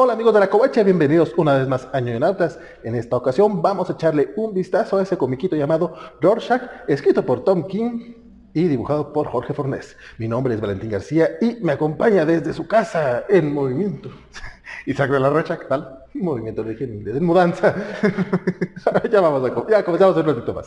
Hola amigos de la Covacha, bienvenidos una vez más a Ñoñonautas. En esta ocasión vamos a echarle un vistazo a ese comiquito llamado Rorschach, escrito por Tom King y dibujado por Jorge Fornés. Mi nombre es Valentín García y me acompaña desde su casa en movimiento. Isaac de la Rocha, ¿qué tal? Movimiento de, de mudanza. ya vamos a, ya comenzamos un ratito más.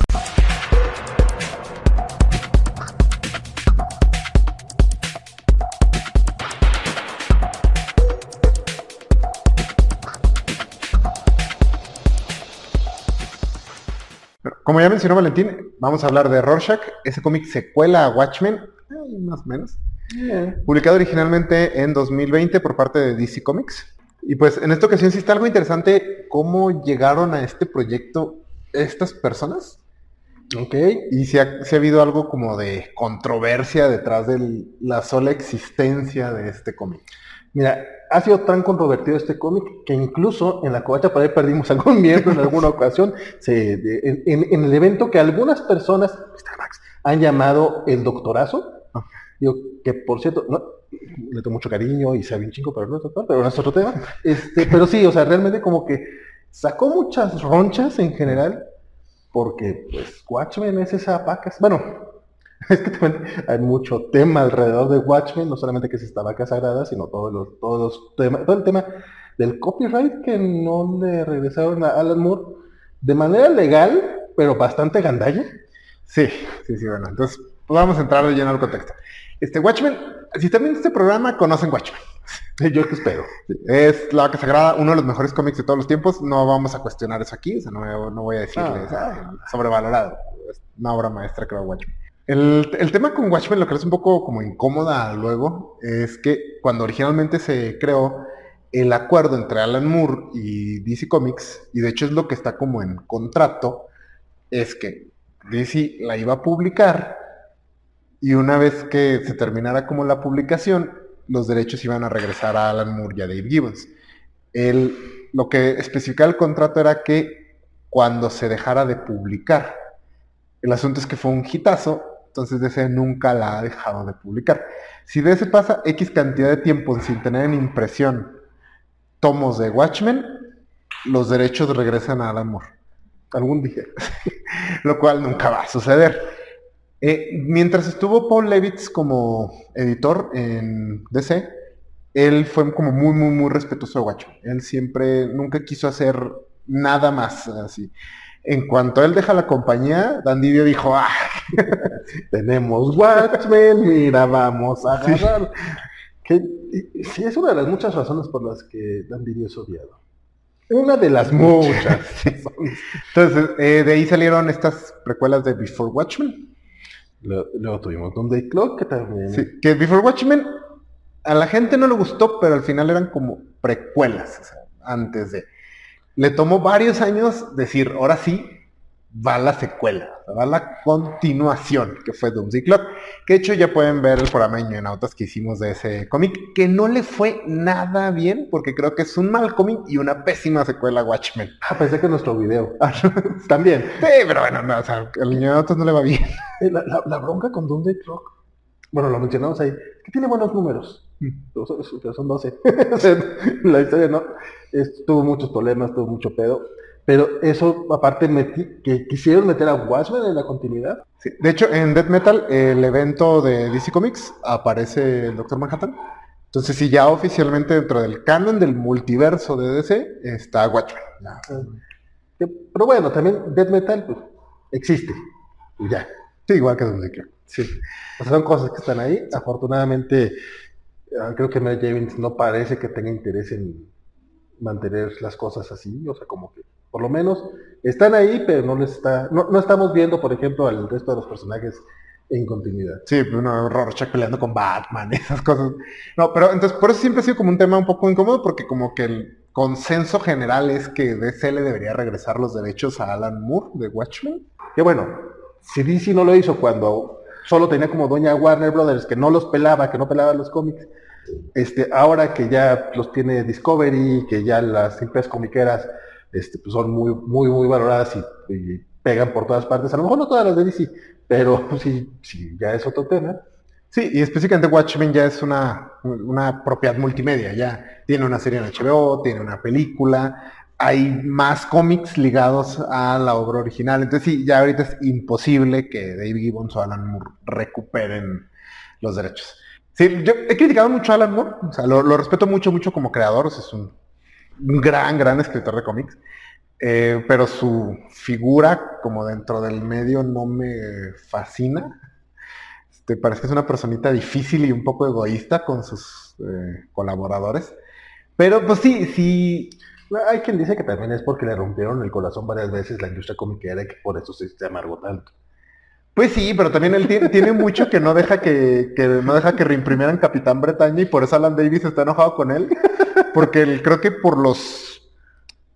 Como ya mencionó Valentín, vamos a hablar de Rorschach, ese cómic secuela a Watchmen, eh, más o menos, publicado originalmente en 2020 por parte de DC Comics. Y pues en esta ocasión sí está algo interesante cómo llegaron a este proyecto estas personas. Ok. Y si ha, si ha habido algo como de controversia detrás de la sola existencia de este cómic. Mira, ha sido tan controvertido este cómic que incluso en la covacha para ahí perdimos algún miembro en alguna ocasión. Se, en, en, el evento que algunas personas han llamado el doctorazo. Digo, que por cierto, no, le tengo mucho cariño y sabe un chingo, pero no es doctor, pero no es otro tema. Este, pero sí, o sea, realmente como que sacó muchas ronchas en general, porque pues Watchmen es esa paca. Bueno, es que también hay mucho tema alrededor de Watchmen, no solamente que se estaba sagrada, sino todos los, todos los temas, todo el tema del copyright que no le regresaron a Alan Moore de manera legal, pero bastante gandalla. Sí, sí, sí, bueno, entonces pues vamos a entrar de lleno al contexto. Este Watchmen, si también este programa conocen Watchmen. Yo te espero. Es La Vaca Sagrada, uno de los mejores cómics de todos los tiempos. No vamos a cuestionar eso aquí, o sea, no, no voy a decirles ah, sobrevalorado. Es una obra maestra, creo, Watchmen. El, tema con Watchmen, lo que es un poco como incómoda luego, es que cuando originalmente se creó el acuerdo entre Alan Moore y DC Comics, y de hecho es lo que está como en contrato, es que DC la iba a publicar y una vez que se terminara como la publicación, los derechos iban a regresar a Alan Moore y a Dave Gibbons. El, lo que especificaba el contrato era que cuando se dejara de publicar, el asunto es que fue un hitazo entonces DC nunca la ha dejado de publicar. Si DC pasa X cantidad de tiempo sin tener en impresión tomos de Watchmen, los derechos regresan a Alan Moore. Algún día. Lo cual nunca va a suceder. Eh, mientras estuvo Paul Levitz como editor en DC, él fue como muy, muy, muy respetuoso de Watchmen. Él siempre, nunca quiso hacer nada más así. En cuanto él deja la compañía, Dan Didio dijo, ah, tenemos Watchmen, mira, vamos a agarrar. Que, sí, es una de las muchas razones por las que Dan Didio es odiado. Una de las muchas. Entonces, eh, de ahí salieron estas precuelas de Before Watchmen. Luego, tuvimos Doomsday Clock, que también... Sí, que Before Watchmen a la gente no le gustó, pero al final eran como precuelas, o sea, antes de le tomó varios años decir, ahora sí, va la secuela, va la continuación, que fue Doomsday Clock, que de hecho ya pueden ver el programa en autos que hicimos de ese cómic, que no le fue nada bien, porque creo que es un mal cómic y una pésima secuela Watchmen. Ah, pensé que nuestro video. También. Sí, pero bueno, no, o sea, el no le va bien. Eh, la, la, la bronca con Doomsday Clock, bueno, lo mencionamos ahí, que tiene buenos números son 12. la historia no. tuvo muchos problemas, tuvo mucho pedo. Pero eso, aparte, que quisieron meter a Watchmen en la continuidad. De hecho, en Death Metal, el evento de DC Comics, aparece el Doctor Manhattan. Entonces, sí, ya oficialmente dentro del canon del multiverso de DC está Watchmen. Pero bueno, también Death Metal pues, existe. Y ya. Sí, igual que donde quiera. Sí. O sea, son cosas que están ahí. Afortunadamente, creo que Mary Javins no parece que tenga interés en mantener las cosas así, o sea, como que por lo menos están ahí, pero no les está, no, no estamos viendo, por ejemplo, al resto de los personajes en continuidad. Sí, uno Rorschach peleando con Batman, esas cosas. No, pero entonces por eso siempre ha sido como un tema un poco incómodo, porque como que el consenso general es que DC le debería regresar los derechos a Alan Moore de Watchmen. Que bueno, si DC no lo hizo cuando solo tenía como doña Warner Brothers, que no los pelaba, que no pelaba los cómics, este, ahora que ya los tiene Discovery, que ya las empresas comiqueras este, pues son muy, muy, muy valoradas y, pegan por todas partes, a lo mejor no todas las de DC, pero sí, sí, ya es otro tema. Sí, y específicamente Watchmen ya es una, una propiedad multimedia, ya tiene una serie en HBO, tiene una película, hay más cómics ligados a la obra original. Entonces sí, ya ahorita es imposible que David Gibbons o Alan Moore recuperen los derechos. Sí, yo he criticado mucho a Alan Moore, o sea, lo, respeto mucho, mucho como creador, es un, gran, gran escritor de cómics, eh, pero su figura como dentro del medio no me fascina. Este, parece que es una personita difícil y un poco egoísta con sus eh, colaboradores. Pero pues sí, sí, hay quien dice que también es porque le rompieron el corazón varias veces la industria comiquera y que por eso se, amargó tanto. Pues sí, pero también él tiene, tiene mucho que no deja que, no deja que reimprimieran Capitán Bretaña y por eso Alan Davis está enojado con él. Porque creo que por los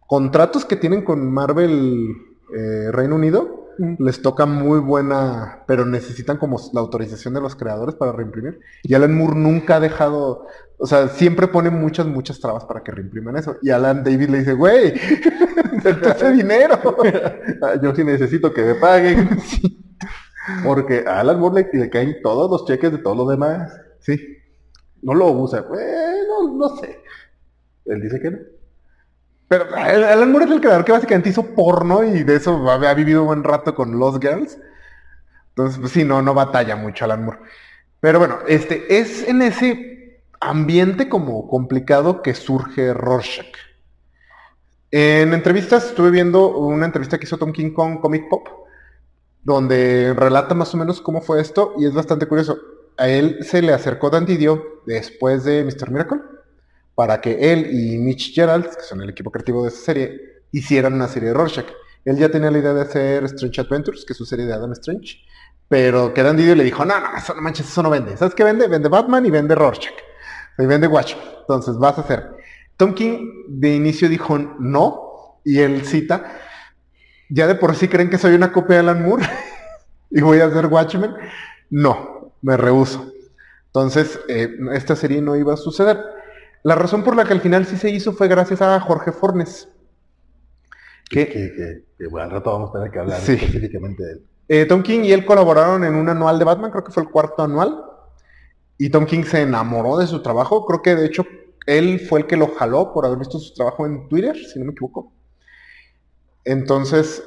contratos que tienen con Marvel eh, Reino Unido, les toca muy buena, pero necesitan como la autorización de los creadores para reimprimir. Y Alan Moore nunca ha dejado, o sea, siempre pone muchas, muchas trabas para que reimpriman eso. Y Alan David le dice, güey, ese dinero. Ah, yo sí necesito que me paguen. Porque a Alan Moore le, caen todos los cheques de todos los demás. Sí. No lo usa. Bueno, no sé. Él dice que no. Alan Moore es el creador que básicamente hizo porno y de eso ha vivido un buen rato con Los Girls. Entonces, pues sí, no, no batalla mucho Alan Moore. Pero bueno, este, es en ese ambiente como complicado que surge Rorschach. En entrevistas estuve viendo una entrevista que hizo Tom King con Comic Pop, donde relata más o menos cómo fue esto y es bastante curioso. A él se le acercó Dan Didio después de Mr. Miracle para que él y Mitch Gerald, que son el equipo creativo de esa serie, hicieran una serie de Rorschach. Él ya tenía la idea de hacer Strange Adventures, que es su serie de Adam Strange, pero que Dan Didio le dijo, no, no, eso no manches, eso no vende. ¿Sabes qué vende? Vende Batman y vende Rorschach. Y vende Watchmen. Entonces vas a hacer. Tom King de inicio dijo no, y él cita, ya de por sí creen que soy una copia de Alan Moore y voy a hacer Watchmen. No, me rehuso. Entonces, eh, esta serie no iba a suceder. La razón por la que al final sí se hizo fue gracias a Jorge Fornes. Que, que, bueno, al rato vamos a tener que hablar específicamente de él. Eh, Tom King y él colaboraron en un anual de Batman, creo que fue el cuarto anual. Y Tom King se enamoró de su trabajo. Creo que de hecho él fue el que lo jaló por haber visto su trabajo en Twitter, si no me equivoco. Entonces,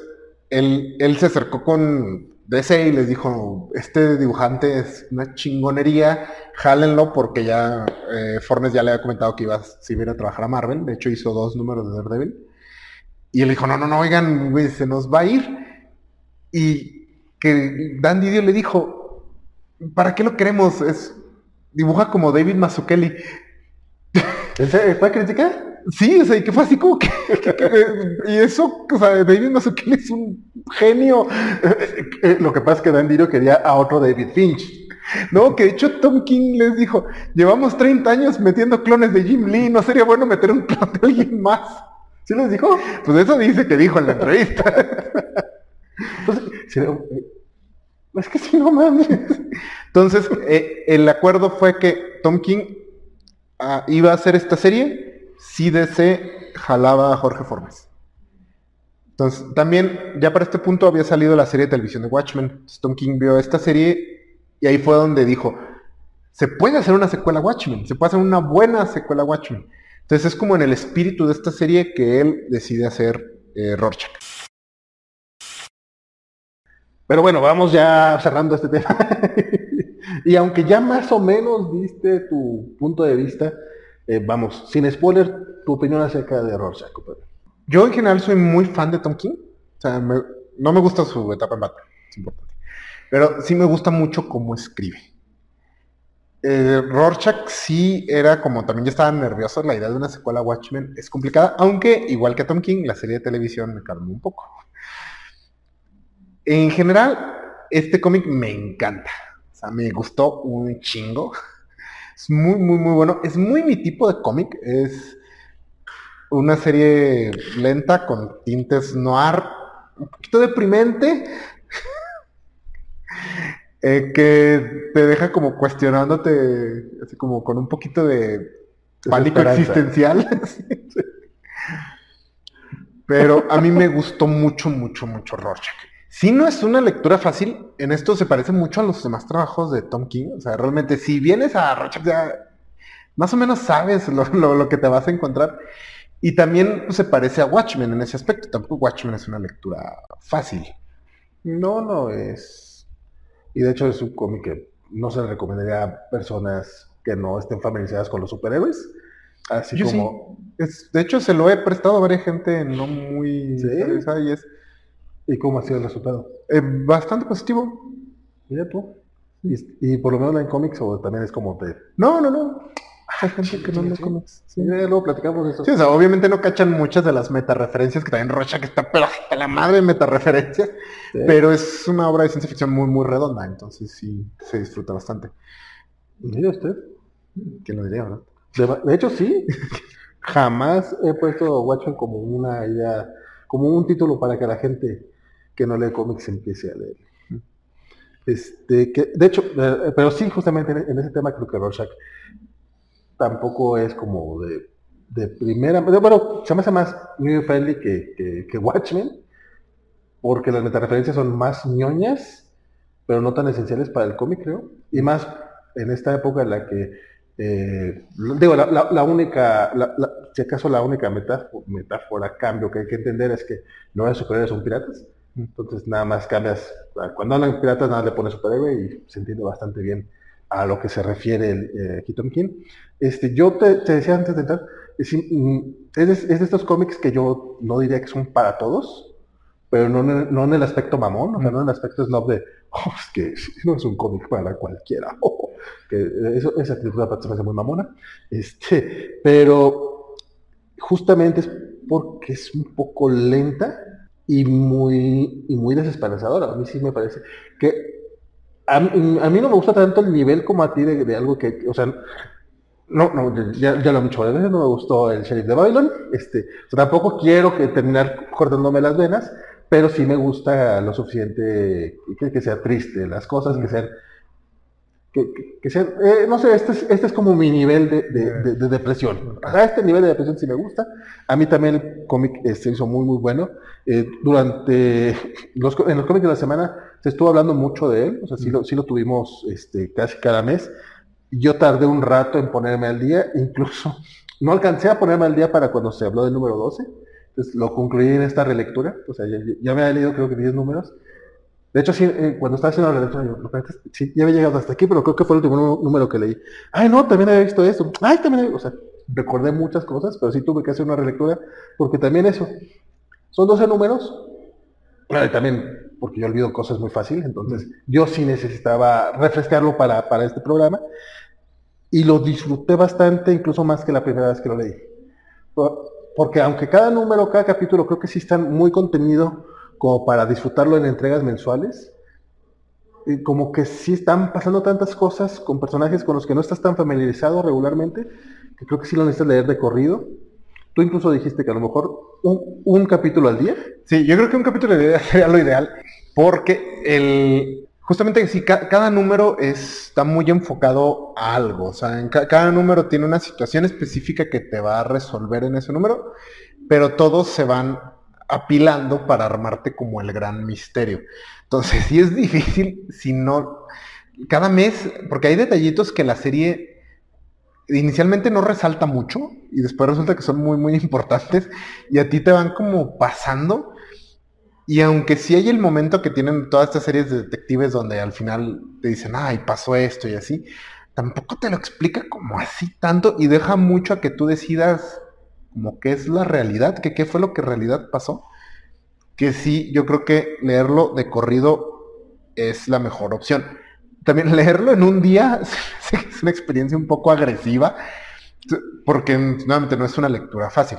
él, él se acercó con DC y les dijo, este dibujante es una chingonería, jálenlo porque ya eh, Fornes ya le había comentado que iba a, iba a trabajar a Marvel, de hecho hizo dos números de Daredevil. Y él dijo, no, no, no, oigan, se nos va a ir. Y que Dan Didio le dijo, ¿para qué lo queremos? Es, dibuja como David Mazzucchelli. ¿Fue a criticar? Sí, o sea, que fue así como que, y eso, o sea, David Mazzucchelli es un genio. Eh, lo que pasa es que Dan Didio quería a otro David Finch. No, que de hecho Tom King les dijo, llevamos 30 años metiendo clones de Jim Lee, ¿no sería bueno meter un clon de alguien más? ¿Sí les dijo? Pues eso dice que dijo en la entrevista. Entonces, eh, es que si no mames. Entonces, eh, el acuerdo fue que Tom King ah, iba a hacer esta serie si DC jalaba a Jorge Formes. Entonces, también, ya para este punto había salido la serie de televisión de Watchmen. Stone King vio esta serie y ahí fue donde dijo, se puede hacer una secuela Watchmen, se puede hacer una buena secuela Watchmen. Entonces es como en el espíritu de esta serie que él decide hacer eh, Rorschach. Pero bueno, vamos ya cerrando este tema. y aunque ya más o menos diste tu punto de vista, eh, vamos, sin spoiler, tu opinión acerca de Rorschach. Yo en general soy muy fan de Tom King. O sea, no me gusta su etapa en Batman, es importante. Pero sí me gusta mucho cómo escribe. Eh, Rorschach sí era como también ya estaba nervioso, la idea de una secuela Watchmen es complicada, aunque igual que Tom King, la serie de televisión me calmó un poco. En general, este cómic me encanta. O sea, me gustó un chingo. Es muy, muy, muy bueno. Es muy mi tipo de cómic. Es una serie lenta con tintes noir, un poquito deprimente, eh, que te deja como cuestionándote, así como con un poquito de pánico existencial. Pero a mí me gustó mucho, mucho, mucho Rorschach. Sí, no es una lectura fácil. En esto se parece mucho a los demás trabajos de Tom King. O sea, realmente, si vienes a Rorschach, ya más o menos sabes lo, que te vas a encontrar. Y también se parece a Watchmen en ese aspecto. Tampoco Watchmen es una lectura fácil. No, no es. Y de hecho es un cómic que no se le recomendaría a personas que no estén familiarizadas con los superhéroes. Así como. de hecho, se lo he prestado a varias gente no muy ¿Sí? y es. ¿Y cómo ha sido el resultado? Eh, bastante positivo. Mira tú. Y, por lo menos en cómics o también es como de. No, no, no. Hay gente que no lee cómics. Sí. luego platicamos de eso. Sí, o sea, obviamente no cachan muchas de las metareferencias que también Rocha que está pero hasta la madre de metareferencias. Pero es una obra de ciencia ficción muy, muy redonda, entonces sí se disfruta bastante. ¿Diría usted? ¿Quién lo diría, no? De, hecho, sí. Jamás he puesto Watchmen como una idea, como un título para que la gente que no lee cómics empiece a leer. Este, que, de hecho, eh, pero sí, justamente en, ese tema creo que Rorschach tampoco es como de, de primera, pero se me hace más new friendly que, que, Watchmen, porque las metareferencias son más ñoñas, pero no tan esenciales para el cómic, creo, y más en esta época en la que eh, digo, la, única, si acaso la única metáfora, metáfora, cambio que hay que entender es que no es superhéroes son piratas. Entonces nada más cambias, cuando hablan piratas nada le pone superhéroe y se entiende bastante bien a lo que se refiere el eh, King. Este, yo te, decía antes de entrar, es, es, de, estos cómics que yo no diría que son para todos, pero no, no en el aspecto mamón, o sea, no en el aspecto snob de, oh, es que no es un cómic para cualquiera. que eso, esa actitud me parece muy mamona. Este, pero justamente es porque es un poco lenta y muy, y muy desesperanzadora. A mí sí me parece que a, mí no me gusta tanto el nivel como a ti de, algo que, o sea, no, no, ya, ya lo he dicho varias veces, no me gustó el Sheriff de Babylon, este, tampoco quiero que terminar cortándome las venas, pero sí me gusta lo suficiente que, que sea triste, las cosas que sean que, sea, eh, no sé, este es, este es como mi nivel de, de, depresión. A este nivel de depresión sí me gusta. A mí también el cómic eh, se hizo muy, muy bueno. Eh, durante los, en los cómics de la semana se estuvo hablando mucho de él, o sea, sí lo, sí lo tuvimos este, casi cada mes. Yo tardé un rato en ponerme al día, incluso no alcancé a ponerme al día para cuando se habló del número 12. Entonces lo concluí en esta relectura, o sea, ya, ya me había leído creo que 10 números de hecho, sí, eh, cuando estaba haciendo la lectura, yo, sí, ya había llegado hasta aquí, pero creo que fue el último número que leí. Ay, no, también había visto eso. Ay, también había, o sea, recordé muchas cosas, pero sí tuve que hacer una relectura, porque también eso. Son 12 números, y también porque yo olvido cosas muy fácil, entonces yo sí necesitaba refrescarlo para, para este programa, y lo disfruté bastante, incluso más que la primera vez que lo leí. Porque aunque cada número, cada capítulo, creo que sí están muy contenido como para disfrutarlo en entregas mensuales. Y como que sí están pasando tantas cosas con personajes con los que no estás tan familiarizado regularmente, que creo que sí lo necesitas leer de corrido. Tú incluso dijiste que a lo mejor un, capítulo al día. Sí, yo creo que un capítulo al día sería lo ideal, porque el, justamente si cada número está muy enfocado a algo, o sea, en cada número tiene una situación específica que te va a resolver en ese número, pero todos se van apilando para armarte como el gran misterio. Entonces, sí es difícil si no... Cada mes, porque hay detallitos que la serie inicialmente no resalta mucho y después resulta que son muy, muy importantes y a ti te van como pasando. Y aunque sí hay el momento que tienen todas estas series de detectives donde al final te dicen, ay, pasó esto y así, tampoco te lo explica como así tanto y deja mucho a que tú decidas como qué es la realidad, que qué fue lo que en realidad pasó, que sí, yo creo que leerlo de corrido es la mejor opción. También leerlo en un día es una experiencia un poco agresiva, porque nuevamente no es una lectura fácil.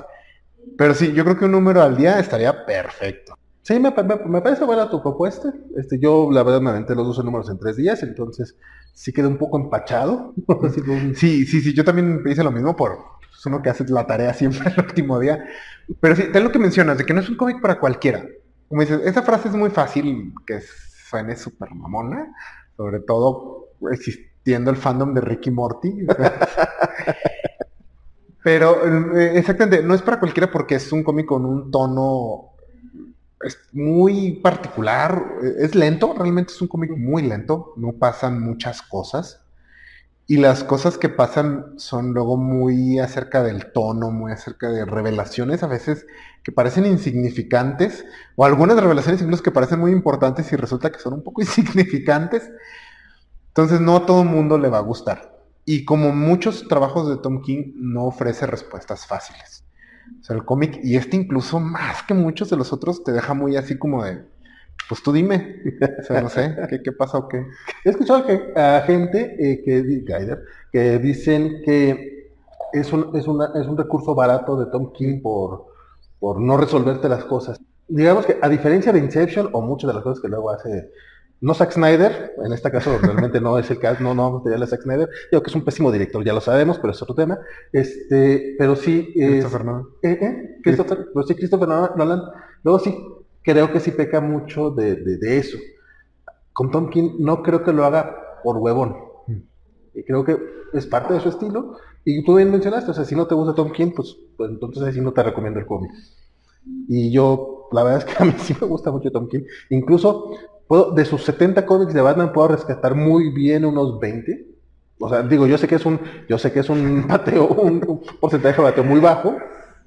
Pero sí, yo creo que un número al día estaría perfecto. Sí, me, parece buena tu propuesta. Este, yo la verdad me aventé los 12 números en tres días, entonces sí quedé un poco empachado. sí, sí, sí, yo también hice lo mismo por, es uno que hace la tarea siempre el último día. Pero sí, ten lo que mencionas, de que no es un cómic para cualquiera. Como dices, esa frase es muy fácil que suene súper mamona, sobre todo existiendo el fandom de Ricky Morty. Pero eh, exactamente, no es para cualquiera porque es un cómic con un tono es muy particular, es lento, realmente es un cómic muy lento, no pasan muchas cosas. Y las cosas que pasan son luego muy acerca del tono, muy acerca de revelaciones a veces que parecen insignificantes, o algunas revelaciones incluso que parecen muy importantes y resulta que son un poco insignificantes. Entonces no a todo el mundo le va a gustar. Y como muchos trabajos de Tom King, no ofrece respuestas fáciles. O sea, el cómic, y este incluso más que muchos de los otros, te deja muy así como de, pues tú dime, o sea, no sé, ¿qué, pasa o qué? He escuchado que, a gente eh, que, que dicen que es un, es, una, es un recurso barato de Tom King por, por no resolverte las cosas. Digamos que a diferencia de Inception o muchas de las cosas que luego hace, no Zack Snyder, en este caso realmente no es el caso, no, no vamos a a Zack Snyder, digo que es un pésimo director, ya lo sabemos, pero es otro tema, este, pero sí... Christopher Nolan. ¿Eh? ¿Eh? Christopher, pero sí, Christopher Nolan, luego sí creo que sí peca mucho de, eso. Con Tom King no creo que lo haga por huevón. Y creo que es parte de su estilo. Y tú bien mencionaste, o sea, si no te gusta Tom King, pues, pues entonces así no te recomiendo el cómic. Y yo, la verdad es que a mí sí me gusta mucho Tom King. Incluso, de sus 70 cómics de Batman, puedo rescatar muy bien unos 20. O sea, digo, yo sé que es un, yo sé que es un bateo, un, porcentaje de bateo muy bajo,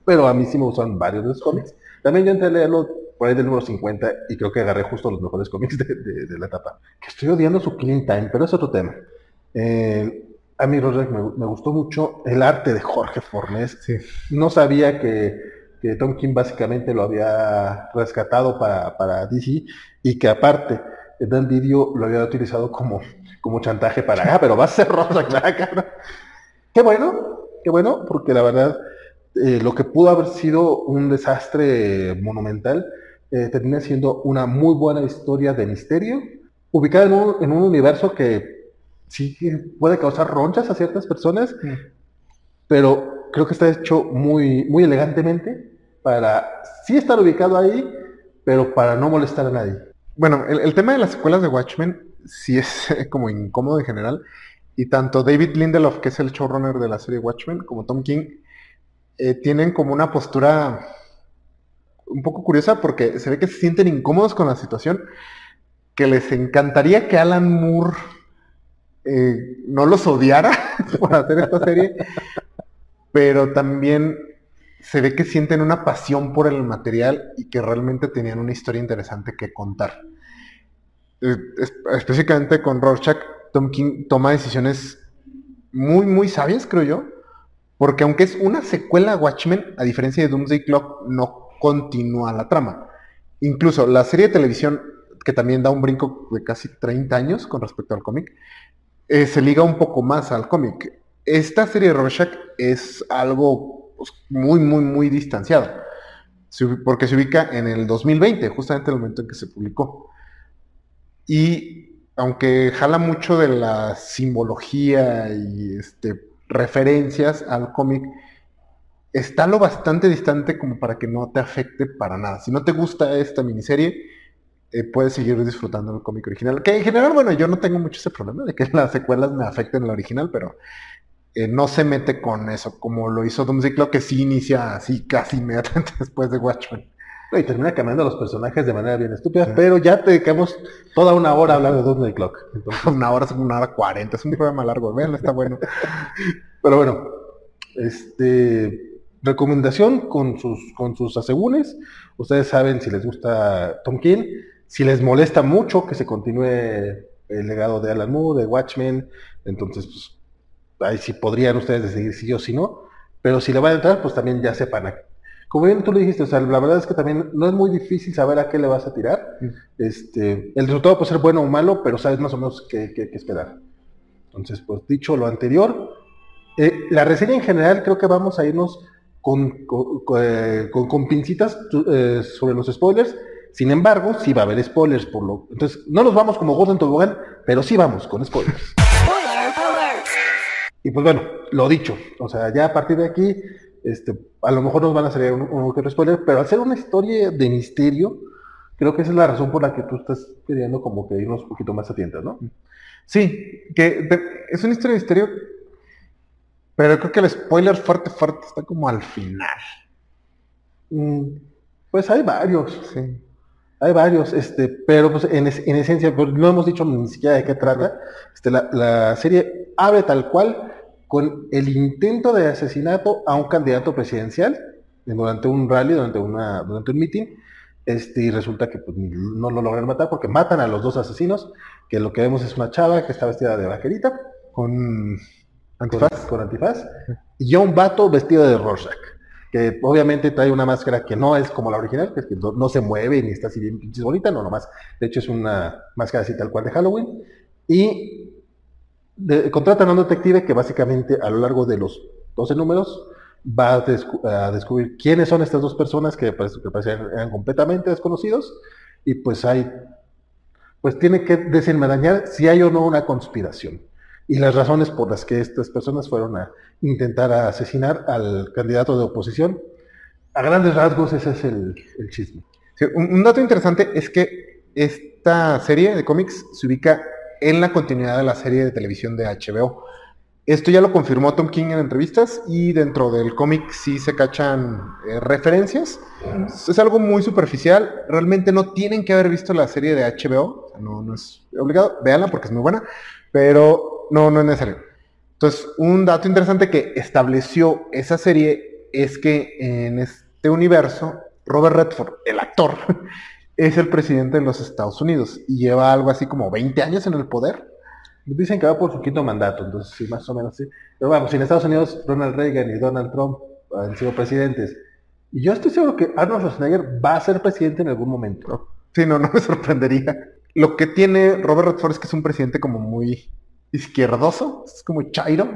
pero a mí sí me gustan varios de los cómics. También yo entré a leerlo por ahí del número 50 y creo que agarré justo los mejores cómics de, la etapa. Que estoy odiando su Clean Time, pero es otro tema. Eh, a mí, Roderick, me, gustó mucho el arte de Jorge Fornés. No sabía que, Tom King básicamente lo había rescatado para, para DC y que aparte Dan Video lo había utilizado como, como chantaje para, ah, pero va a ser rosa, claro. Qué bueno, qué bueno, porque la verdad, eh, lo que pudo haber sido un desastre monumental, eh, termina siendo una muy buena historia de misterio, ubicada en un, en un universo que sí puede causar ronchas a ciertas personas, mm. pero creo que está hecho muy, muy elegantemente para sí estar ubicado ahí, pero para no molestar a nadie. Bueno, el, tema de las secuelas de Watchmen sí es como incómodo en general. Y tanto David Lindelof, que es el showrunner de la serie Watchmen, como Tom King, eh, tienen como una postura un poco curiosa porque se ve que se sienten incómodos con la situación, que les encantaría que Alan Moore eh, no los odiara por hacer esta serie, pero también se ve que sienten una pasión por el material y que realmente tenían una historia interesante que contar. Eh, específicamente con Rorschach, Tom King toma decisiones muy, muy sabias, creo yo, porque aunque es una secuela a Watchmen, a diferencia de Doomsday Clock, no continúa la trama. Incluso la serie de televisión, que también da un brinco de casi 30 años con respecto al cómic, eh, se liga un poco más al cómic. Esta serie de Rorschach es algo pues, muy, muy, muy distanciado, porque se ubica en el 2020, justamente el momento en que se publicó. Y aunque jala mucho de la simbología y este, referencias al cómic, está lo bastante distante como para que no te afecte para nada. Si no te gusta esta miniserie, eh, puedes seguir disfrutando del cómic original. Que en general, bueno, yo no tengo mucho ese problema de que las secuelas me afecten la original, pero eh, no se mete con eso, como lo hizo Doomsday Clock, que sí inicia así casi inmediatamente después de Watchmen. Y termina cambiando los personajes de manera bien estúpida, pero ya te dedicamos toda una hora a hablar de Doomsday Clock. una hora es una hora cuarenta, es un programa largo, vean, está bueno. pero bueno, este recomendación con sus, con sus asegúnes. Ustedes saben si les gusta Tom King, si les molesta mucho que se continúe el legado de Alan Moore, de Watchmen, entonces pues, ahí sí podrían ustedes decidir si sí o si no, pero si le van a entrar, pues también ya sepan. Como bien tú lo dijiste, o sea, la verdad es que también no es muy difícil saber a qué le vas a tirar. Mm. Este, el resultado puede ser bueno o malo, pero sabes más o menos qué, qué, esperar. Entonces, pues dicho lo anterior, eh, la reseña en general creo que vamos a irnos con, con, con, pincitas eh, sobre los spoilers. Sin embargo, sí va a haber spoilers por lo. Entonces, no nos vamos como Gordon Tobogán, pero sí vamos con spoilers. Y pues bueno, lo dicho, o sea, ya a partir de aquí, este, a lo mejor nos van a salir un, un, spoiler, pero al ser una historia de misterio, creo que esa es la razón por la que tú estás queriendo como que irnos un poquito más a tientas, ¿no? Sí, que es una historia de misterio pero creo que el spoiler fuerte, fuerte está como al final. Mm, pues hay varios. Sí. Hay varios, este, pero pues en, esencia, pues, no hemos dicho ni siquiera de qué trata. Este, la, serie abre tal cual con el intento de asesinato a un candidato presidencial durante un rally, durante, una, durante un meeting, este, y resulta que pues, no lo logran matar porque matan a los dos asesinos, que lo que vemos es una chava que está vestida de vaquerita, con antifaz, con, antifaz. Y un vato vestido de Rorschach que obviamente trae una máscara que no es como la original, que es que no, se mueve ni está así bien pinches bonita, no, nomás, de hecho es una máscara así tal cual de Halloween, y contratan a un detective que básicamente a lo largo de los 12 números va a, descubrir quiénes son estas dos personas que, pues, que parecen eran completamente desconocidos, y pues hay, pues tiene que desenmarañar si hay o no una conspiración y las razones por las que estas personas fueron a intentar asesinar al candidato de oposición. A grandes rasgos ese es el, chisme. un, dato interesante es que esta serie de cómics se ubica en la continuidad de la serie de televisión de HBO. Esto ya lo confirmó Tom King en entrevistas y dentro del cómic sí se cachan eh, referencias. Es algo muy superficial. Realmente no tienen que haber visto la serie de HBO. no, no es obligado. Véanla porque es muy buena. Pero no, no es necesario. Entonces, un dato interesante que estableció esa serie es que en este universo, Robert Redford, el actor, es el presidente de los Estados Unidos y lleva algo así como 20 años en el poder. Dicen que va por su quinto mandato, entonces sí, más o menos sí. Pero vamos, si en Estados Unidos Ronald Reagan y Donald Trump han sido presidentes, y yo estoy seguro que Arnold Schwarzenegger va a ser presidente en algún momento. Sí, no, no me sorprendería. Lo que tiene Robert Redford es que es un presidente como muy izquierdoso, es como Chairo.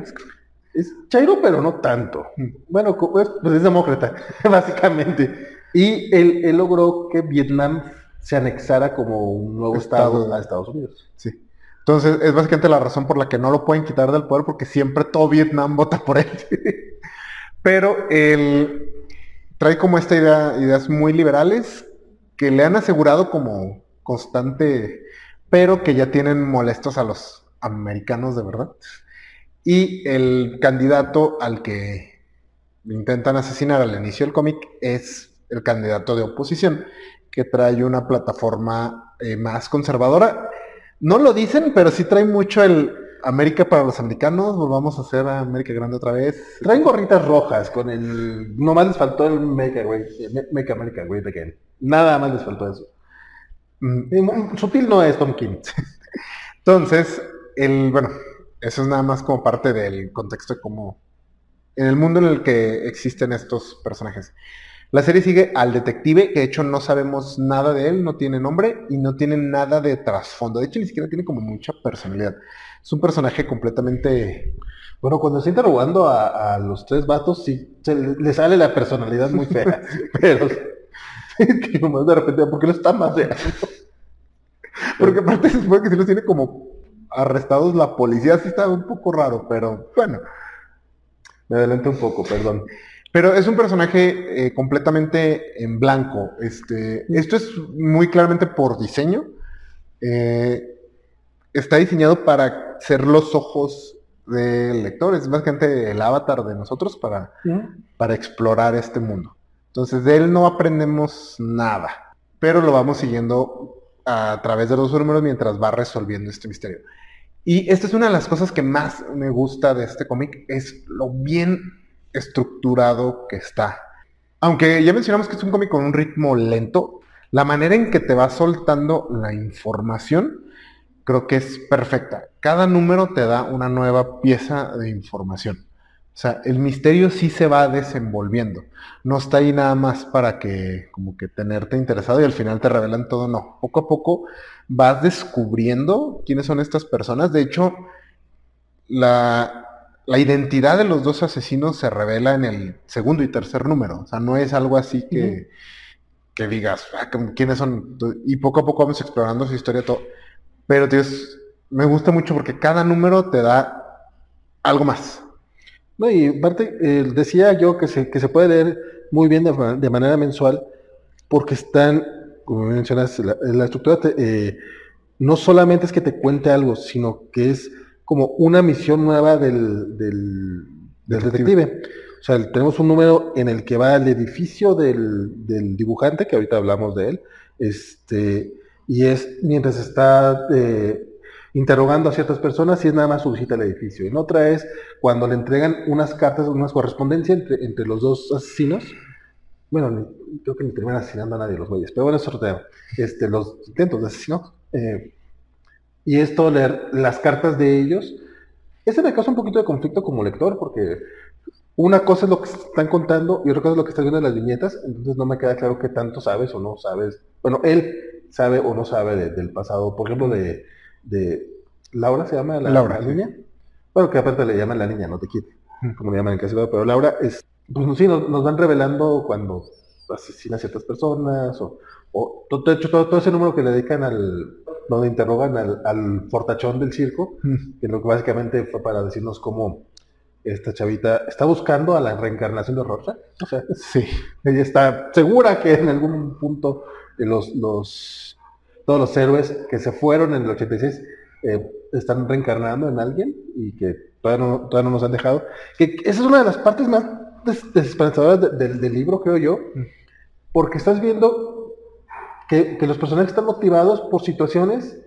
Es Chairo, pero no tanto. Bueno, pues, es demócrata, básicamente. Y él, logró que Vietnam se anexara como un nuevo estado, a Estados Unidos. Sí. Entonces, es básicamente la razón por la que no lo pueden quitar del poder, porque siempre todo Vietnam vota por él. Pero él trae como esta idea, ideas muy liberales que le han asegurado como constante, pero que ya tienen molestos a los americanos de verdad. Y el candidato al que intentan asesinar al inicio del cómic es el candidato de oposición, que trae una plataforma eh, más conservadora. No lo dicen, pero sí trae mucho el América para los americanos, volvamos a hacer a América Grande otra vez. Traen gorritas rojas con el... Nomás les faltó el Make, America Great Again. Nada más les faltó eso. Mm, sutil no es Tom King. Entonces, el, bueno, eso es nada más como parte del contexto de cómo, en el mundo en el que existen estos personajes. La serie sigue al detective, que de hecho no sabemos nada de él, no tiene nombre y no tiene nada de trasfondo. De hecho, ni siquiera tiene como mucha personalidad. Es un personaje completamente... Bueno, cuando está interrogando a, los tres vatos, sí, le sale la personalidad muy fea. pero que nomás de repente, ¿por qué lo está más Porque aparte se supone que si los tiene como arrestados la policía, sí está un poco raro, pero bueno. Me adelanto un poco, perdón. Pero es un personaje eh, completamente en blanco. Este, esto es muy claramente por diseño. Eh, está diseñado para ser los ojos del lector. Es básicamente el avatar de nosotros para, para explorar este mundo. Entonces de él no aprendemos nada, pero lo vamos siguiendo a través de los números mientras va resolviendo este misterio. Y esta es una de las cosas que más me gusta de este cómic, es lo bien estructurado que está. Aunque ya mencionamos que es un cómic con un ritmo lento, la manera en que te va soltando la información creo que es perfecta. Cada número te da una nueva pieza de información. O sea, el misterio sí se va desenvolviendo. No está ahí nada más para que, como que tenerte interesado y al final te revelan todo. No. Poco a poco vas descubriendo quiénes son estas personas. De hecho, la, identidad de los dos asesinos se revela en el segundo y tercer número. O sea, no es algo así que, que digas, ah, ¿quiénes son? Y poco a poco vamos explorando su historia todo. Pero, tío, me gusta mucho porque cada número te da algo más. No, y aparte, eh, decía yo que se, que se puede leer muy bien de, manera mensual porque están, como mencionas, la, estructura eh, no solamente es que te cuente algo, sino que es como una misión nueva del, del, detective. O sea, tenemos un número en el que va el edificio del, del dibujante, que ahorita hablamos de él, este, y es mientras está eh, interrogando a ciertas personas y es nada más su visita al edificio. En otra es cuando le entregan unas cartas, unas correspondencias entre, entre los dos asesinos. Bueno, creo que ni terminan asesinando a nadie los güeyes, pero bueno, es. Este, los intentos de asesinato. Eh, y esto, leer las cartas de ellos, ese me causa un poquito de conflicto como lector, porque una cosa es lo que están contando y otra cosa es lo que estás viendo en las viñetas, entonces no me queda claro qué tanto sabes o no sabes. Bueno, él sabe o no sabe del pasado, por ejemplo, de, de Laura se llama la, Laura, niña. Bueno, que aparte le llaman la niña, no te quite, como le llaman en pero Laura es, pues sí, nos, van revelando cuando asesina a ciertas personas, o, o todo, hecho, todo, ese número que le dedican al, donde interrogan al, fortachón del circo, que lo que básicamente fue para decirnos cómo esta chavita está buscando a la reencarnación de Rosa. O sea, sí, ella está segura que en algún punto los, los, todos los héroes que se fueron en el 86 eh, están reencarnando en alguien y que todavía no, todavía no nos han dejado. Que esa es una de las partes más desesperanzadoras del libro, creo yo, porque estás viendo que, los personajes están motivados por situaciones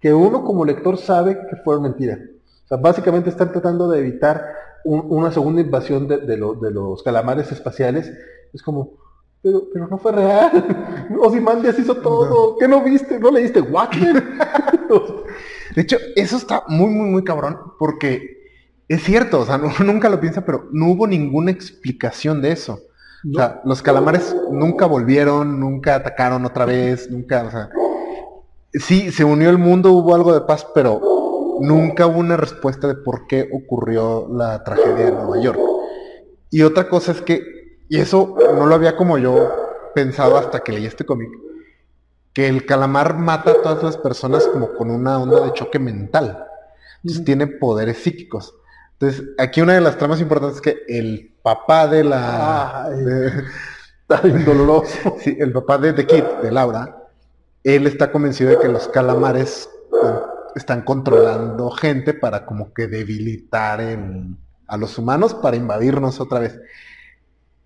que uno como lector sabe que fueron mentiras. O sea, básicamente están tratando de evitar una segunda invasión de, de, los calamares espaciales. Es como, pero, pero no fue real. Ozymandias hizo todo. ¿Qué no viste? ¿No leíste Watchmen? de hecho, eso está muy, muy, muy cabrón porque es cierto, o sea, nunca lo piensa, pero no hubo ninguna explicación de eso. O sea, los calamares nunca volvieron, nunca atacaron otra vez, nunca, o sea, sí, se unió el mundo, hubo algo de paz, pero nunca hubo una respuesta de por qué ocurrió la tragedia en Nueva York. Y otra cosa es que, y eso no lo había como yo pensado hasta que leí este cómic, que el calamar mata a todas las personas como con una onda de choque mental. Entonces tiene poderes psíquicos. Entonces, aquí una de las tramas importantes es que el papá de la... doloroso. sí, el papá de The Kid, de Laura, él está convencido de que los calamares están controlando gente para como que debilitar a los humanos para invadirnos otra vez.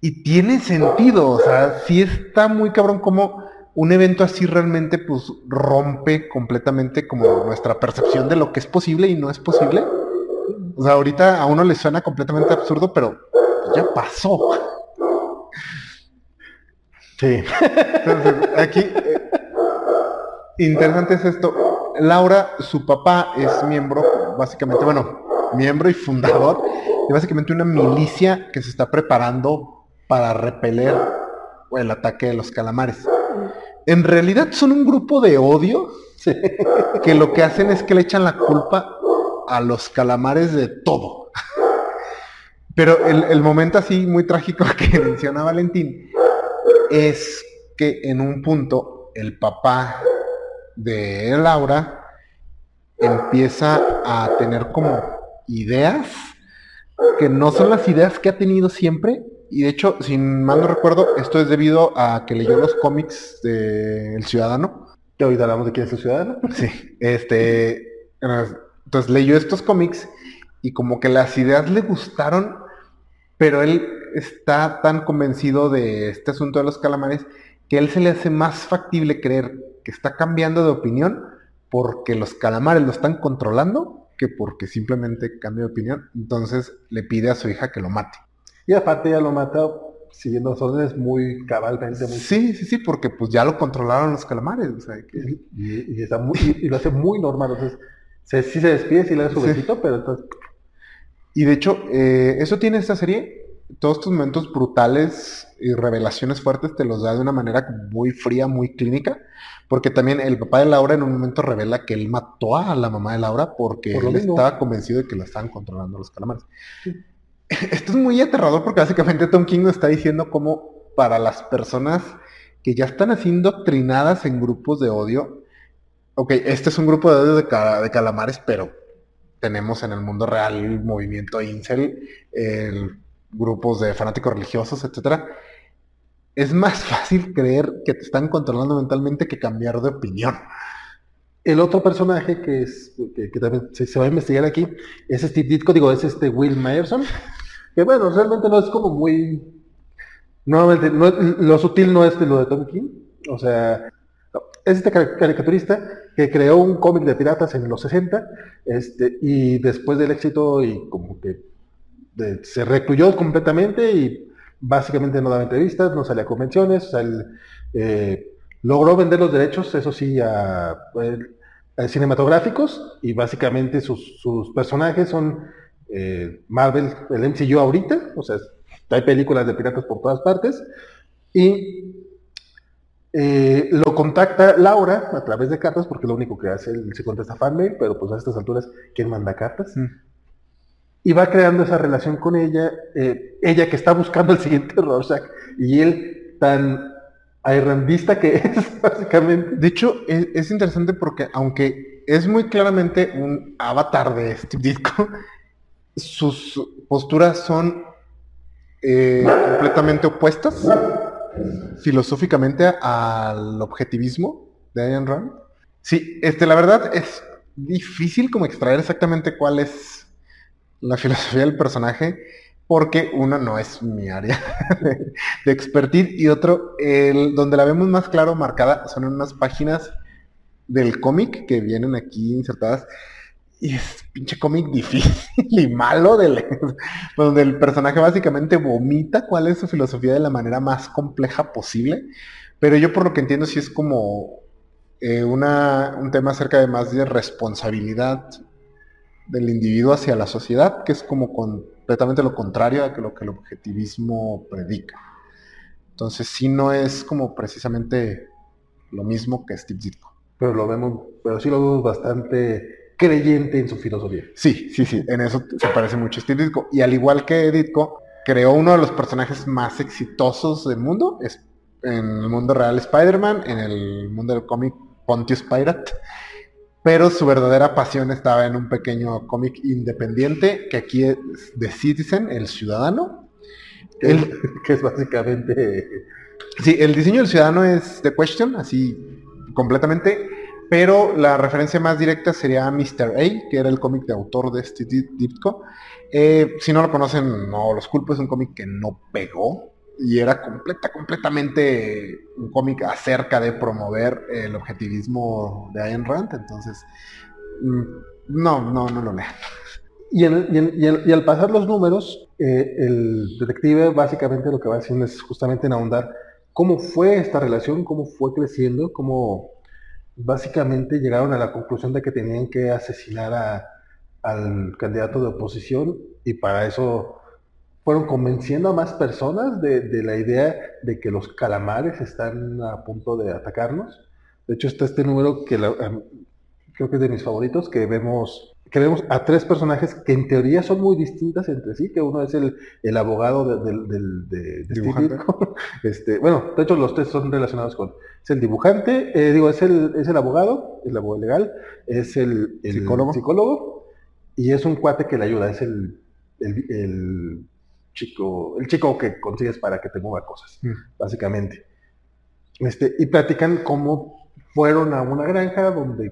Y tiene sentido, o sea, sí está muy cabrón como un evento así realmente pues rompe completamente como nuestra percepción de lo que es posible y no es posible. O sea, ahorita a uno le suena completamente absurdo, pero ya pasó. Sí. Entonces, aquí, eh, interesante es esto. Laura, su papá es miembro, básicamente, bueno, miembro y fundador de básicamente una milicia que se está preparando para repeler el ataque de los calamares. En realidad son un grupo de odio que lo que hacen es que le echan la culpa a los calamares de todo. Pero el, momento así muy trágico que menciona Valentín es que en un punto el papá de Laura empieza a tener como ideas que no son las ideas que ha tenido siempre. Y de hecho, sin mal no recuerdo, esto es debido a que leyó los cómics de El Ciudadano. Que ahorita hablamos de quién es el Ciudadano. Sí, este... Entonces leyó estos cómics y como que las ideas le gustaron, pero él está tan convencido de este asunto de los calamares que a él se le hace más factible creer que está cambiando de opinión porque los calamares lo están controlando que porque simplemente cambia de opinión. Entonces le pide a su hija que lo mate. Y aparte ya lo mata siguiendo las órdenes muy cabalmente. Muy... Sí, sí, sí, porque pues ya lo controlaron los calamares. y, lo hace muy normal. Entonces, se, sí se despide, sí le da su besito, pero entonces... Y de hecho, eh, eso tiene esta serie. Todos estos momentos brutales y revelaciones fuertes te los da de una manera muy fría, muy clínica. Porque también el papá de Laura en un momento revela que él mató a la mamá de Laura porque él estaba convencido de que la estaban controlando los calamares. Esto es muy aterrador porque básicamente Tom King nos está diciendo cómo para las personas que ya están así indoctrinadas en grupos de odio, ok, este es un grupo de de, de calamares, pero tenemos en el mundo real el movimiento incel, grupos de fanáticos religiosos, etcétera. Es más fácil creer que te están controlando mentalmente que cambiar de opinión. El otro personaje que es que, también se, va a investigar aquí es Steve Ditko, digo, es este Will Myerson. Que bueno, realmente no es como muy... Nuevamente, no, lo sutil no es lo de Tom King. O sea, es este caricaturista que creó un cómic de piratas en los 60 este, y después del éxito y como que se recluyó completamente y básicamente no daba entrevistas, no salía a convenciones, eh, logró vender los derechos, eso sí, a, cinematográficos y básicamente sus, personajes son eh, Marvel, el MCU ahorita, o sea, hay películas de piratas por todas partes y eh, lo contacta Laura a través de cartas porque lo único que hace, él se contesta fanmail, pero pues a estas alturas, ¿quién manda cartas? Mm y va creando esa relación con ella, eh, ella que está buscando el siguiente Rorschach y él tan airrandista que es, básicamente. De hecho, es, interesante porque aunque es muy claramente un avatar de Steve Ditko, sus posturas son eh, completamente opuestas filosóficamente al objetivismo de Ayn Rand. Sí, este, la verdad es difícil como extraer exactamente cuál es la filosofía del personaje porque uno no es mi área de, expertise y otro, el, donde la vemos más claro marcada son en unas páginas del cómic que vienen aquí insertadas y es pinche cómic difícil y malo de leer, donde el personaje básicamente vomita cuál es su filosofía de la manera más compleja posible, pero yo por lo que entiendo sí es como eh, una, un tema acerca de más de responsabilidad del individuo hacia la sociedad, que es como completamente lo contrario a lo que el objetivismo predica. Entonces sí no es como precisamente lo mismo que Steve Ditko. Pero lo vemos, pero sí lo vemos bastante creyente en su filosofía. Sí, sí, sí, en eso se parece mucho a Steve Ditko. Y al igual que Ditko, creó uno de los personajes más exitosos del mundo, es en el mundo real Spider-Man, en el mundo del cómic Pontius Pirate pero su verdadera pasión estaba en un pequeño cómic independiente que aquí es The Citizen, el ciudadano. El, que es básicamente... Sí, el diseño del ciudadano es The Question, así completamente, pero la referencia más directa sería Mr. A, que era el cómic de autor de este Dipco. Eh, si no lo conocen, no los culpo, es un cómic que no pegó, y era completa, completamente un cómic acerca de promover el objetivismo de Ayn Rand, entonces mm, no, no, no lo lean. Y, y, al pasar los números, eh, el detective básicamente lo que va haciendo es justamente en ahondar cómo fue esta relación, cómo fue creciendo, cómo básicamente llegaron a la conclusión de que tenían que asesinar al candidato de oposición y para eso fueron convenciendo a más personas de, la idea de que los calamares están a punto de atacarnos. De hecho, está este número que creo que es de mis favoritos, que vemos, que vemos a tres personajes que en teoría son muy distintas entre sí, que uno es el, el abogado del de, de, este, bueno, de hecho los tres son relacionados con, es el dibujante, eh, digo, es el, es el abogado, el abogado legal, es el, psicólogo. psicólogo. y es un cuate que le ayuda, es el, el chico, el chico que consigues para que te mueva cosas, mm. básicamente. Este, y platican cómo fueron a una granja donde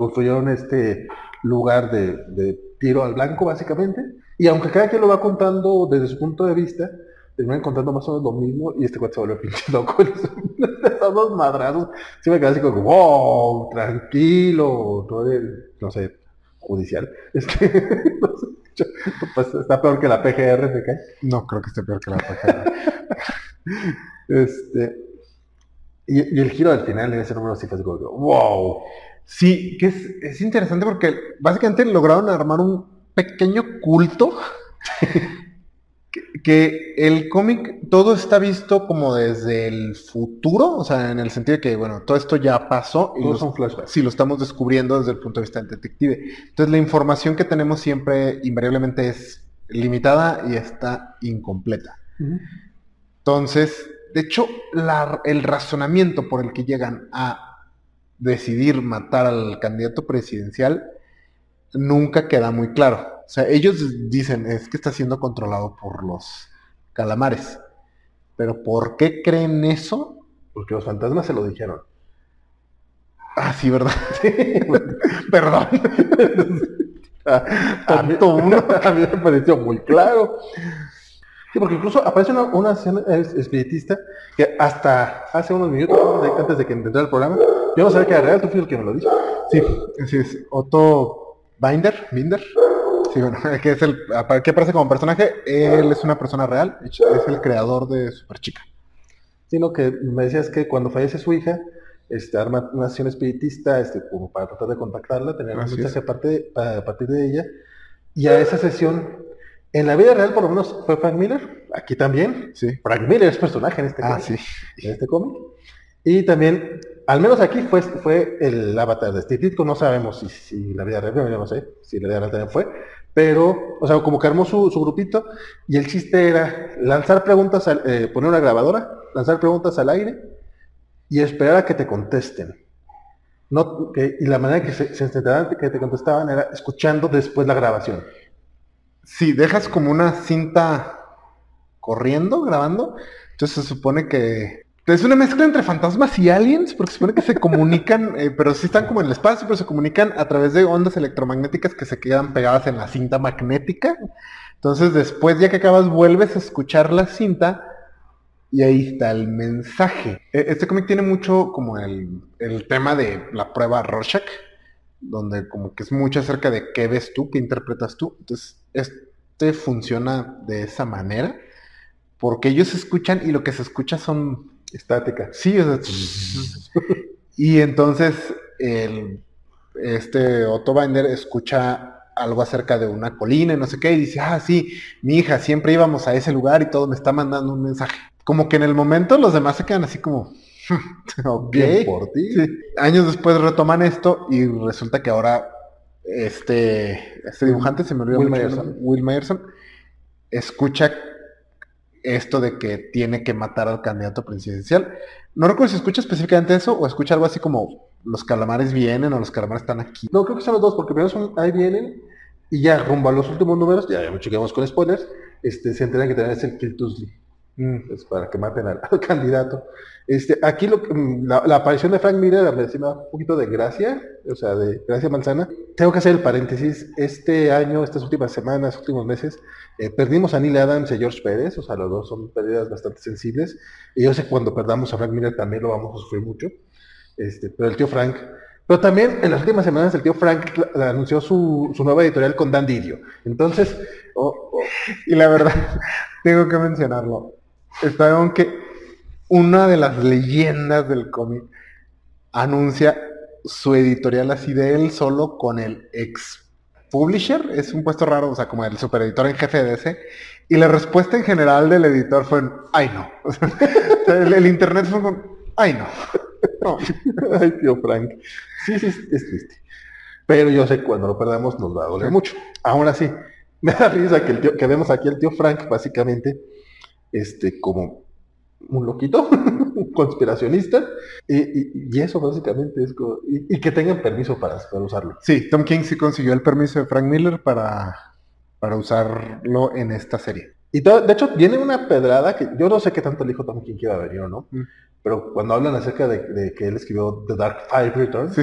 construyeron este lugar de, tiro al blanco, básicamente. Y aunque cada quien lo va contando desde su punto de vista, terminan contando más o menos lo mismo y este cuate se vuelve pinche loco. Esos dos madrazos. Sí me quedé así como, wow, tranquilo, no sé, judicial. Este, Pues está peor que la PGR, ¿te cae? No, creo que esté peor que la PGR. este, y, el giro del final en ese número sí fue como, wow. Sí, que es, es interesante porque básicamente lograron armar un pequeño culto que, el cómic todo está visto como desde el futuro, o sea, en el sentido de que, bueno, todo esto ya pasó y son flashbacks. Sí, lo estamos descubriendo desde el punto de vista del detective. Entonces, la información que tenemos siempre invariablemente es limitada y está incompleta. Entonces, de hecho, el razonamiento por el que llegan a decidir matar al candidato presidencial nunca queda muy claro. O sea, ellos dicen, es que está siendo controlado por los calamares. Pero ¿por qué creen eso? Porque los fantasmas se lo dijeron. Ah, sí, ¿verdad? Perdón. a, mí, a mí me pareció muy claro. Sí, porque incluso aparece una, una espiritista que hasta hace unos minutos antes de que entrara el programa, yo no sabía que era real, tú fuiste el que me lo dijo. Sí, sí, es Otto Binder, Binder. Sí, bueno, que es el que aparece como personaje, él es una persona real, es el creador de Superchica. Sino que me decías que cuando fallece su hija, este, arma una acción espiritista este, como para tratar de contactarla, tener una lucha a partir de ella. Y a esa sesión en la vida real, por lo menos, fue Frank Miller. Aquí también. Sí. Frank Miller es personaje en este ah, cómic. Sí. En este cómic. Y también, al menos aquí fue, fue el avatar de Steve Ditko. No sabemos si, si la vida real, yo no sé si la vida real también fue. Pero, o sea, como que armó su, grupito. Y el chiste era lanzar preguntas, eh, poner una grabadora, lanzar preguntas al aire y esperar a que te contesten. No, que, y la manera que se, se que te contestaban era escuchando después la grabación. Si dejas como una cinta corriendo, grabando, entonces se supone que es una mezcla entre fantasmas y aliens, porque se supone que se comunican, eh, pero sí están como en el espacio, pero se comunican a través de ondas electromagnéticas que se quedan pegadas en la cinta magnética. Entonces después, ya que acabas, vuelves a escuchar la cinta y ahí está el mensaje. E, este cómic tiene mucho como el, el tema de la prueba Rorschach, donde como que es mucho acerca de qué ves tú, qué interpretas tú. Entonces, este funciona de esa manera, porque ellos escuchan y lo que se escucha son estáticas. Sí, y entonces el, este Otto Binder escucha algo acerca de una colina y no sé qué, y dice, ah, sí, mi hija, siempre íbamos a ese lugar y todo me está mandando un mensaje. Como que en el momento los demás se quedan así como, Bien por ti. Años después retoman esto y resulta que ahora este, este dibujante, se me olvidó Will Myerson. Will Myerson, escucha esto de que tiene que matar al candidato presidencial. No recuerdo si escucha específicamente eso o escucha algo así como los calamares vienen o los calamares están aquí. No, creo que son los dos, porque primero son ahí vienen y ya rumbo a los últimos números, ya, ya chequemos con spoilers, este, se enteran que también es el Kill Tuesday. Mm, es para que maten al, candidato. Este, aquí lo, mm, la, la, aparición de Frank Miller me da un poquito de gracia, o sea, de gracia manzana. Tengo que hacer el paréntesis. Este año, estas últimas semanas, últimos meses, eh, perdimos a Neil Adams y a George Pérez, o sea, los dos son pérdidas bastante sensibles. Y yo sé que cuando perdamos a Frank Miller también lo vamos a sufrir mucho. Este, pero el tío Frank. Pero también en las últimas semanas el tío Frank anunció su, su nueva editorial con Dan Didio. Entonces, oh, oh, y la verdad, tengo que mencionarlo está que una de las leyendas del cómic anuncia su editorial así de él solo con el ex publisher, es un puesto raro, o sea, como el supereditor en jefe de ese, y la respuesta en general del editor fue, ay no, el, internet fue ay no, ay tío Frank, sí, sí, es triste, pero yo sé que cuando lo perdamos nos va a doler mucho, aún así, me da risa que, el tío, que vemos aquí el tío Frank, básicamente, este, como un loquito, un conspiracionista, y, eso básicamente es como, y, que tengan permiso para, usarlo. Sí, Tom King sí consiguió el permiso de Frank Miller para, para usarlo en esta serie. Y de hecho, viene una pedrada que yo no sé qué tanto el hijo Tom King iba a venir o no, mm. pero cuando hablan acerca de, que él escribió The Dark Five Returns,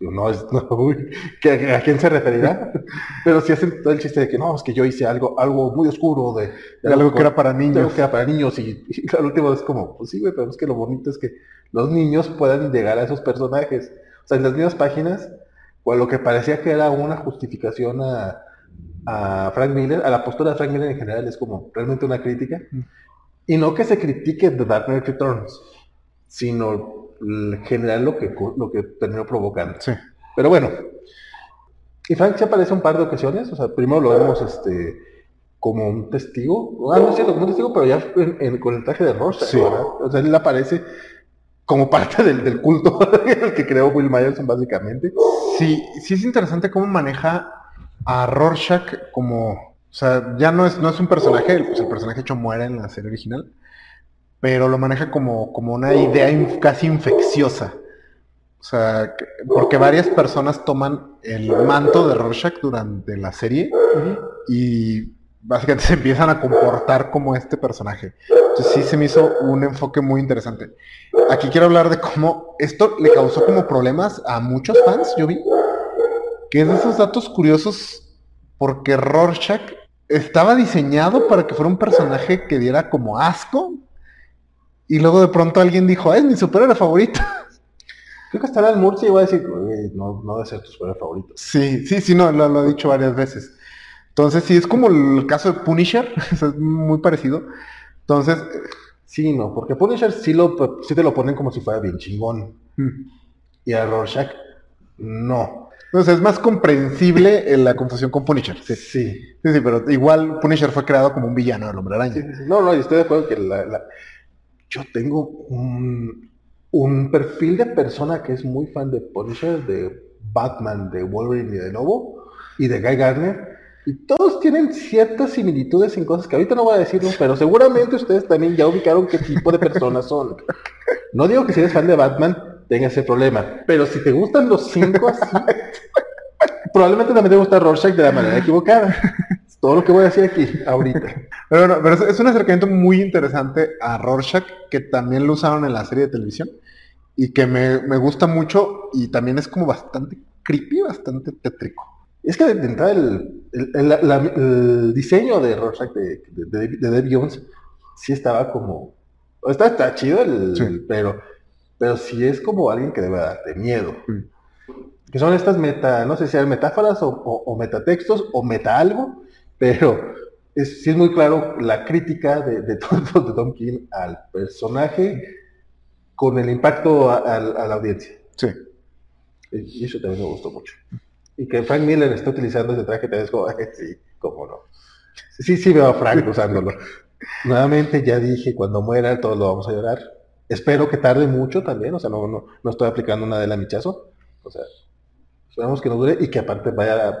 no es, no, ¿a quién se referirá? Pero si hacen todo el chiste de que no, es que yo hice algo, algo muy oscuro, de, algo, que era para niños. Algo que era para niños, y, y al último es como, pues sí, güey, pero es que lo bonito es que los niños puedan llegar a esos personajes. O sea, en las mismas páginas, o lo que parecía que era una justificación a, a Frank Miller, a la postura de Frank Miller en general, es como realmente una crítica. Mm. Y no que se critique The Dark Knight Returns, sino general lo que, lo que terminó provocando. Sí. Pero bueno, y Frank se aparece un par de ocasiones, o sea, primero lo vemos este como un testigo, ah, no es cierto, como un testigo, pero ya con el traje de Rosa, sí. O sea, él aparece como parte del, del culto que creó Will Myerson, básicamente. Sí, sí es interesante cómo maneja a Rorschach como, o sea, ya no es, no es un personaje, pues el personaje hecho muere en la serie original, pero lo maneja como, como una idea casi infecciosa. O sea, porque varias personas toman el manto de Rorschach durante la serie y básicamente se empiezan a comportar como este personaje. Entonces sí se me hizo un enfoque muy interesante. Aquí quiero hablar de cómo esto le causó como problemas a muchos fans, yo vi, que es de esos datos curiosos porque Rorschach estaba diseñado para que fuera un personaje que diera como asco y luego de pronto alguien dijo, es mi superhéroe favorito. Creo que estará el Murcia y va a decir, no, no debe ser tu superhéroe favorito. Sí, sí, sí, no, lo, lo, he dicho varias veces. Entonces, sí, es como el caso de Punisher, es muy parecido. Entonces, sí, no, porque Punisher sí, lo, sí te lo ponen como si fuera bien chingón. Hmm. Y a Rorschach, no. Entonces es más comprensible la confusión con Punisher. Sí. sí. sí, pero igual Punisher fue creado como un villano del hombre araña. no, no, y estoy de acuerdo que la, yo tengo un, perfil de persona que es muy fan de Punisher, de Batman, de Wolverine y de Lobo, y de Guy Gardner. Y todos tienen ciertas similitudes en cosas que ahorita no voy a decirlo, pero seguramente ustedes también ya ubicaron qué tipo de personas son. No digo que si eres fan de Batman, tenga ese problema. Pero si te gustan los cinco así, probablemente también te gusta Rorschach de la manera equivocada. Todo lo que voy a decir aquí ahorita. Pero, no, pero es un acercamiento muy interesante a Rorschach que también lo usaron en la serie de televisión y que me, me gusta mucho y también es como bastante creepy, bastante tétrico. Es que de entrada el, el, diseño de Rorschach de, de, de, David Jones sí estaba como... Está, está chido, el, pero pero sí es como alguien que debe darte miedo. Que son estas meta, no sé si hay metáforas o, metatextos o meta algo, pero es, sí es muy claro la crítica de, de, Tom, de Tom King al personaje con el impacto a, la audiencia. Sí. Y eso también me gustó mucho. Y que Frank Miller está utilizando ese traje, te como, sí, cómo no. Sí, sí veo a Frank usándolo. Nuevamente ya dije, cuando muera todos lo vamos a llorar. Espero que tarde mucho también, o sea, no, no, no estoy aplicando una de la michazo. O sea, esperamos que no dure y que aparte vaya, a,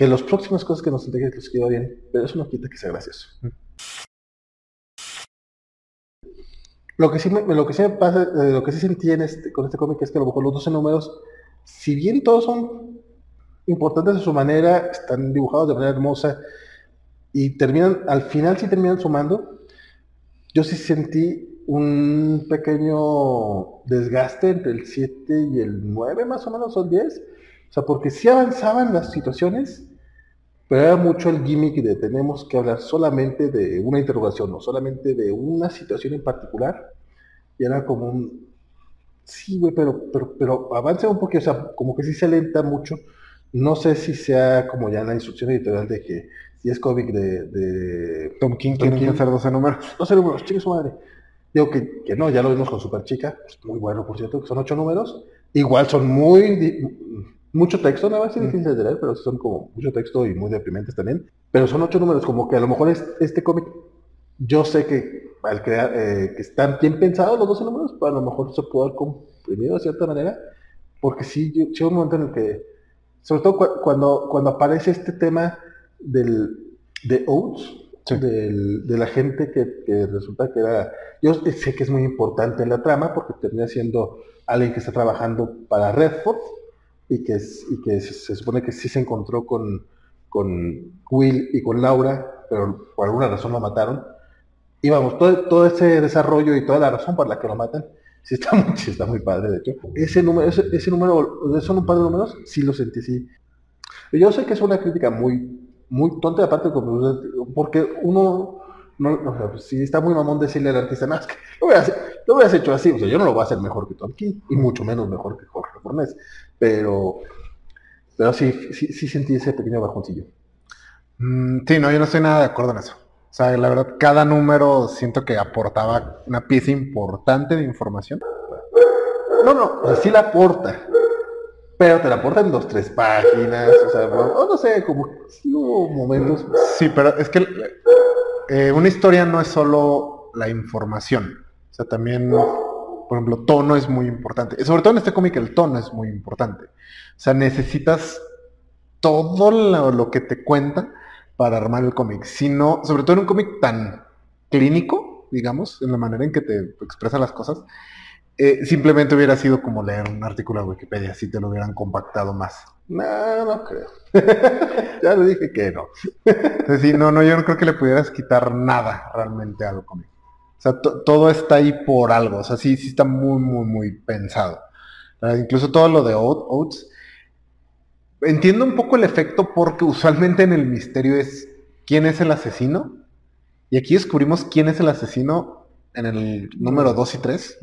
que las próximas cosas que nos entreguen les quede bien, pero eso no quita que sea gracioso. Lo que sí me, lo que sí me pasa, eh, lo que sí sentí en este, con este cómic es que a lo mejor los 12 números, si bien todos son importantes de su manera, están dibujados de manera hermosa y terminan, al final sí terminan sumando, yo sí sentí un pequeño desgaste entre el 7 y el 9 más o menos, o el 10. O sea, porque sí avanzaban las situaciones, pero era mucho el gimmick de tenemos que hablar solamente de una interrogación, o solamente de una situación en particular. Y era como un, sí, güey, pero, pero, pero avanza un poquito, o sea, como que sí se alenta mucho. No sé si sea como ya en la instrucción editorial de que si es cómic de, de Tom King, tienen que hacer 12 números. 12 números, chingue su madre. Digo que, que, no, ya lo vimos con Super Chica, pues, muy bueno por cierto, que son ocho números. Igual son muy, mucho texto, no va a ser difícil de leer, pero son como mucho texto y muy deprimentes también. Pero son ocho números, como que a lo mejor es, este cómic, yo sé que al crear, eh, que están bien pensados los 12 números, pero a lo mejor se puede haber comprimido de cierta manera, porque sí, llega un momento en el que, sobre todo cuando, cuando aparece este tema del, de Oates, de la gente que, resulta que era, yo sé que es muy importante en la trama porque termina siendo alguien que está trabajando para Redford y que, y que se, supone que sí se encontró con, con Will y con Laura, pero por alguna razón lo mataron. Y vamos, todo, todo ese desarrollo y toda la razón por la que lo matan, sí está muy, está muy padre, de hecho. Ese número, ese, ese número, son un par de números, sí lo sentí, sí. Yo sé que es una crítica muy muy tonta aparte porque uno no, o sea, si está muy mamón decirle al artista, no, es que lo hubieras, hecho así, o sea, yo no lo voy a hacer mejor que Tom King, y mucho menos mejor que Jorge Fornés, pero, pero sí, sí, sí sentí ese pequeño bajoncillo. Mm, sí, no, yo no estoy nada de acuerdo en eso. O sea, la verdad, cada número siento que aportaba una pieza importante de información. No, no, o sea, sí la aporta, pero te la aportan dos, tres páginas, o sea, no sé, como sí hubo momentos. Sí, pero es que eh, una historia no es solo la información, o sea, también, por ejemplo, tono es muy importante. Sobre todo en este cómic el tono es muy importante. O sea, necesitas todo lo, que te cuenta para armar el cómic. sino sobre todo en un cómic tan clínico, digamos, en la manera en que te expresa las cosas, eh, simplemente hubiera sido como leer un artículo de Wikipedia, si te lo hubieran compactado más. No, no creo. ya le dije que no. sí, no, no, yo no creo que le pudieras quitar nada realmente al cómic. O sea, todo está ahí por algo. O sea, sí, sí está muy, muy, muy pensado. incluso todo lo de Oates, entiendo un poco el efecto porque usualmente en el misterio es quién es el asesino. Y aquí descubrimos quién es el asesino en el número 2 y 3.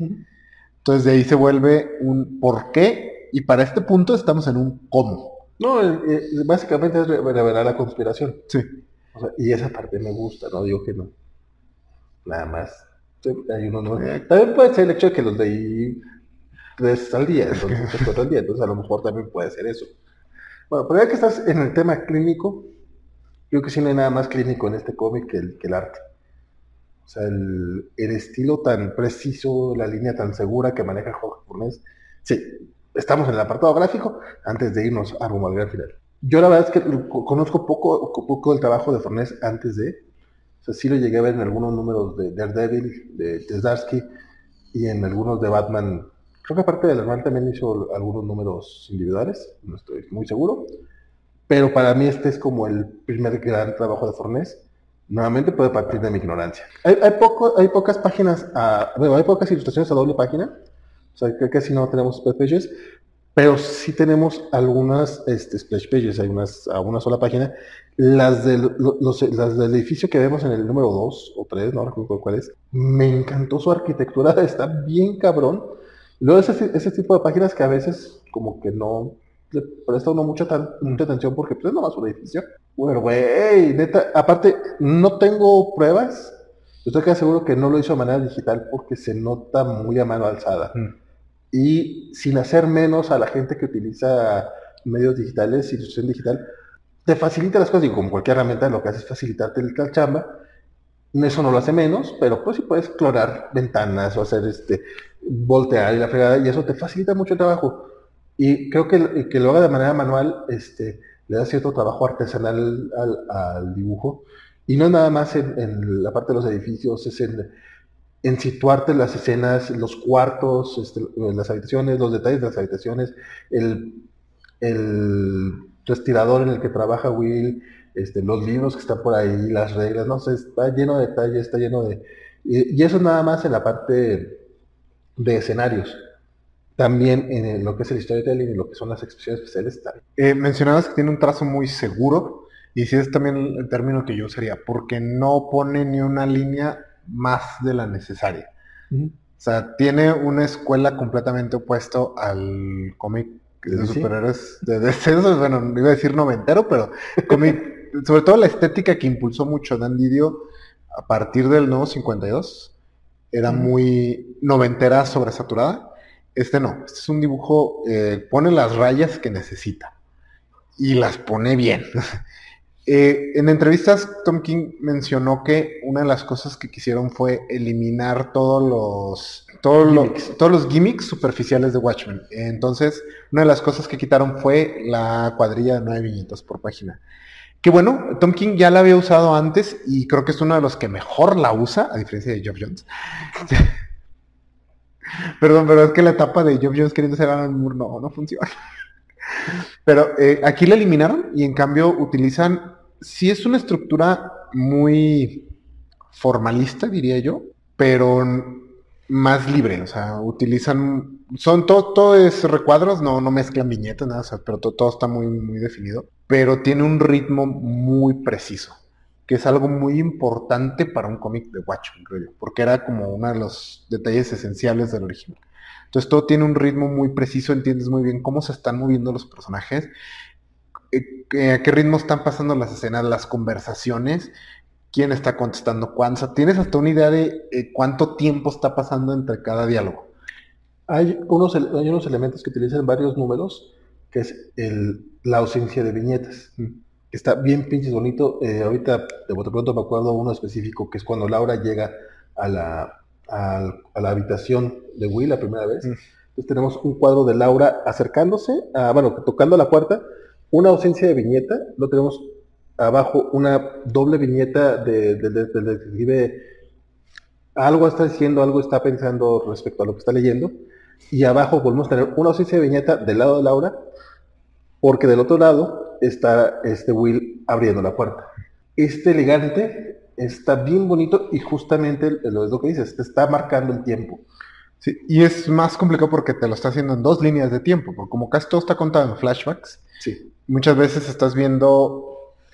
Entonces de ahí se vuelve un por qué y para este punto estamos en un cómo. No, eh, eh, básicamente es revelar la conspiración. Sí. y esa parte me gusta, no digo que no. Nada más. Hay uno eh. También puede ser el hecho de que los ahí tres al día, entonces cuatro al día, entonces a lo mejor también puede ser eso. Bueno, pero ya que estás en el tema clínico, creo que sí no hay nada más clínico en este cómic que el, que el arte. O sea, el, el, estilo tan preciso, la línea tan segura que maneja Jorge Furnés. Sí, estamos en el apartado gráfico antes de irnos a rumbo al final. Yo la verdad es que conozco poco, poco del trabajo de Fornés antes de. O sea, sí lo llegué a ver en algunos números de Daredevil, de Tesdarsky y en algunos de Batman. Creo que aparte del hermano también hizo algunos números individuales, no estoy muy seguro. Pero para mí este es como el primer gran trabajo de Fornés Nuevamente puede partir de mi ignorancia. Hay, poco, hay pocas páginas, bueno, hay pocas ilustraciones a doble página. O sea, que si no tenemos splash pages, pero sí tenemos algunas este, splash pages, hay unas a una sola página. Las del, los, las edificio que vemos en el número 2 o 3, no recuerdo cuál es, me encantó su arquitectura, está bien cabrón. Luego ese, tipo de páginas que a veces como que no le presta uno mucha, mucha atención porque pues es nomás un edificio. Bueno, güey, aparte, no tengo pruebas. Estoy casi seguro que no lo hizo de manera digital porque se nota muy a mano alzada. Mm. Y sin hacer menos a la gente que utiliza medios digitales, ilustración digital, te facilita las cosas. Y como cualquier herramienta, lo que hace es facilitarte el chamba. Eso no lo hace menos, pero pues sí puedes explorar ventanas o hacer este voltear y la fregada, y eso te facilita mucho el trabajo. Y creo que que lo haga de manera manual, este, le da cierto trabajo artesanal al, dibujo. Y no es nada más en, la parte de los edificios, es en, en situarte las escenas, los cuartos, este, las habitaciones, los detalles de las habitaciones, el, el respirador en el que trabaja Will, este, los libros que están por ahí, las reglas, no sé, está lleno de detalles, está lleno de... Y, y eso nada más en la parte de escenarios también en lo que es el storytelling y lo que son las expresiones especiales. Eh, mencionabas que tiene un trazo muy seguro y si es también el término que yo usaría, porque no pone ni una línea más de la necesaria. O sea, tiene una escuela completamente opuesto al cómic de superhéroes de descensos, bueno, iba a decir noventero, pero cómic, sobre todo la estética que impulsó mucho Dan Didio a partir del nuevo 52, era muy noventera sobresaturada este no, este es un dibujo, eh, pone las rayas que necesita y las pone bien. Eh, en entrevistas, Tom King mencionó que una de las cosas que quisieron fue eliminar todos los, todos los, todos los gimmicks superficiales de Watchmen. Entonces, una de las cosas que quitaron fue la cuadrilla de nueve viñetas por página. Que bueno, Tom King ya la había usado antes y creo que es uno de los que mejor la usa, a diferencia de Geoff Jones. Perdón, pero es que la etapa de Geoff Jones queriendo ser Alan Moore no, no funciona. Pero eh, aquí la eliminaron y en cambio utilizan, sí es una estructura muy formalista, diría yo, pero más libre, o sea, utilizan, son todo, todo es recuadros, no, no mezclan viñetas, nada, pero todo, todo está muy, muy definido, pero tiene un ritmo muy preciso que es algo muy importante para un cómic de Watchmen, creo yo, porque era como uno de los detalles esenciales del original. Entonces todo tiene un ritmo muy preciso, entiendes muy bien cómo se están moviendo los personajes, a qué ritmo están pasando las escenas, las conversaciones, quién está contestando cuándo. tienes hasta una idea de eh, cuánto tiempo está pasando entre cada diálogo. Hay unos, hay unos elementos que utilizan varios números, que es el, la ausencia de viñetas. Mm está bien pinches bonito. Eh, ahorita de pronto me acuerdo uno específico que es cuando Laura llega a la, a, la habitación de Will la primera vez. Mm. Entonces tenemos un cuadro de Laura acercándose, a, bueno, tocando la puerta, una ausencia de viñeta, lo tenemos abajo una doble viñeta del de, detective. Algo está diciendo, algo está pensando respecto a lo que está leyendo. Y abajo volvemos a tener una ausencia de viñeta del lado de Laura, porque del otro lado está este Will abriendo la puerta. Este elegante está bien bonito y justamente lo es lo que dices, te está marcando el tiempo. Sí, y es más complicado porque te lo está haciendo en dos líneas de tiempo, porque como casi todo está contado en flashbacks, Sí. Muchas veces estás viendo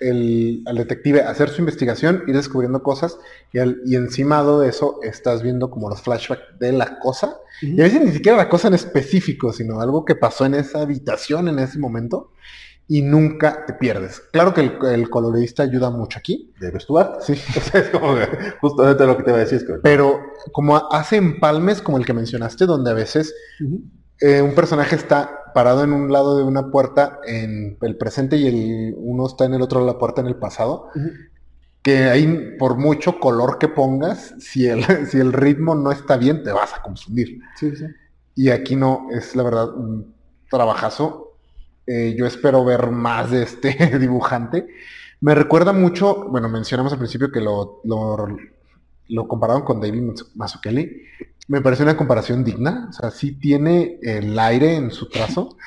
el, al detective hacer su investigación, ir descubriendo cosas, y, al- y encimado de eso estás viendo como los flashbacks de la cosa, y a veces ni siquiera la cosa en específico, sino algo que pasó en esa habitación en ese momento, y nunca te pierdes. Claro que el, el colorista ayuda mucho aquí, Debe Stuart. sí, O sea, es como que justamente lo que te iba a decir. Es que, pero como hace empalmes como el que mencionaste, donde a veces. Eh, un personaje está parado en un lado de una puerta en el presente y el, uno está en el otro de la puerta en el pasado, que ahí por mucho color que pongas, si el, si el ritmo no está bien, te vas a confundir. Sí, sí. Y aquí no, es la verdad un trabajazo. Eh, yo espero ver más de este dibujante. Me recuerda mucho, bueno, mencionamos al principio que lo, lo, lo compararon con David Mazzucchelli. Me parece una comparación digna. O sea, sí tiene el aire en su trazo.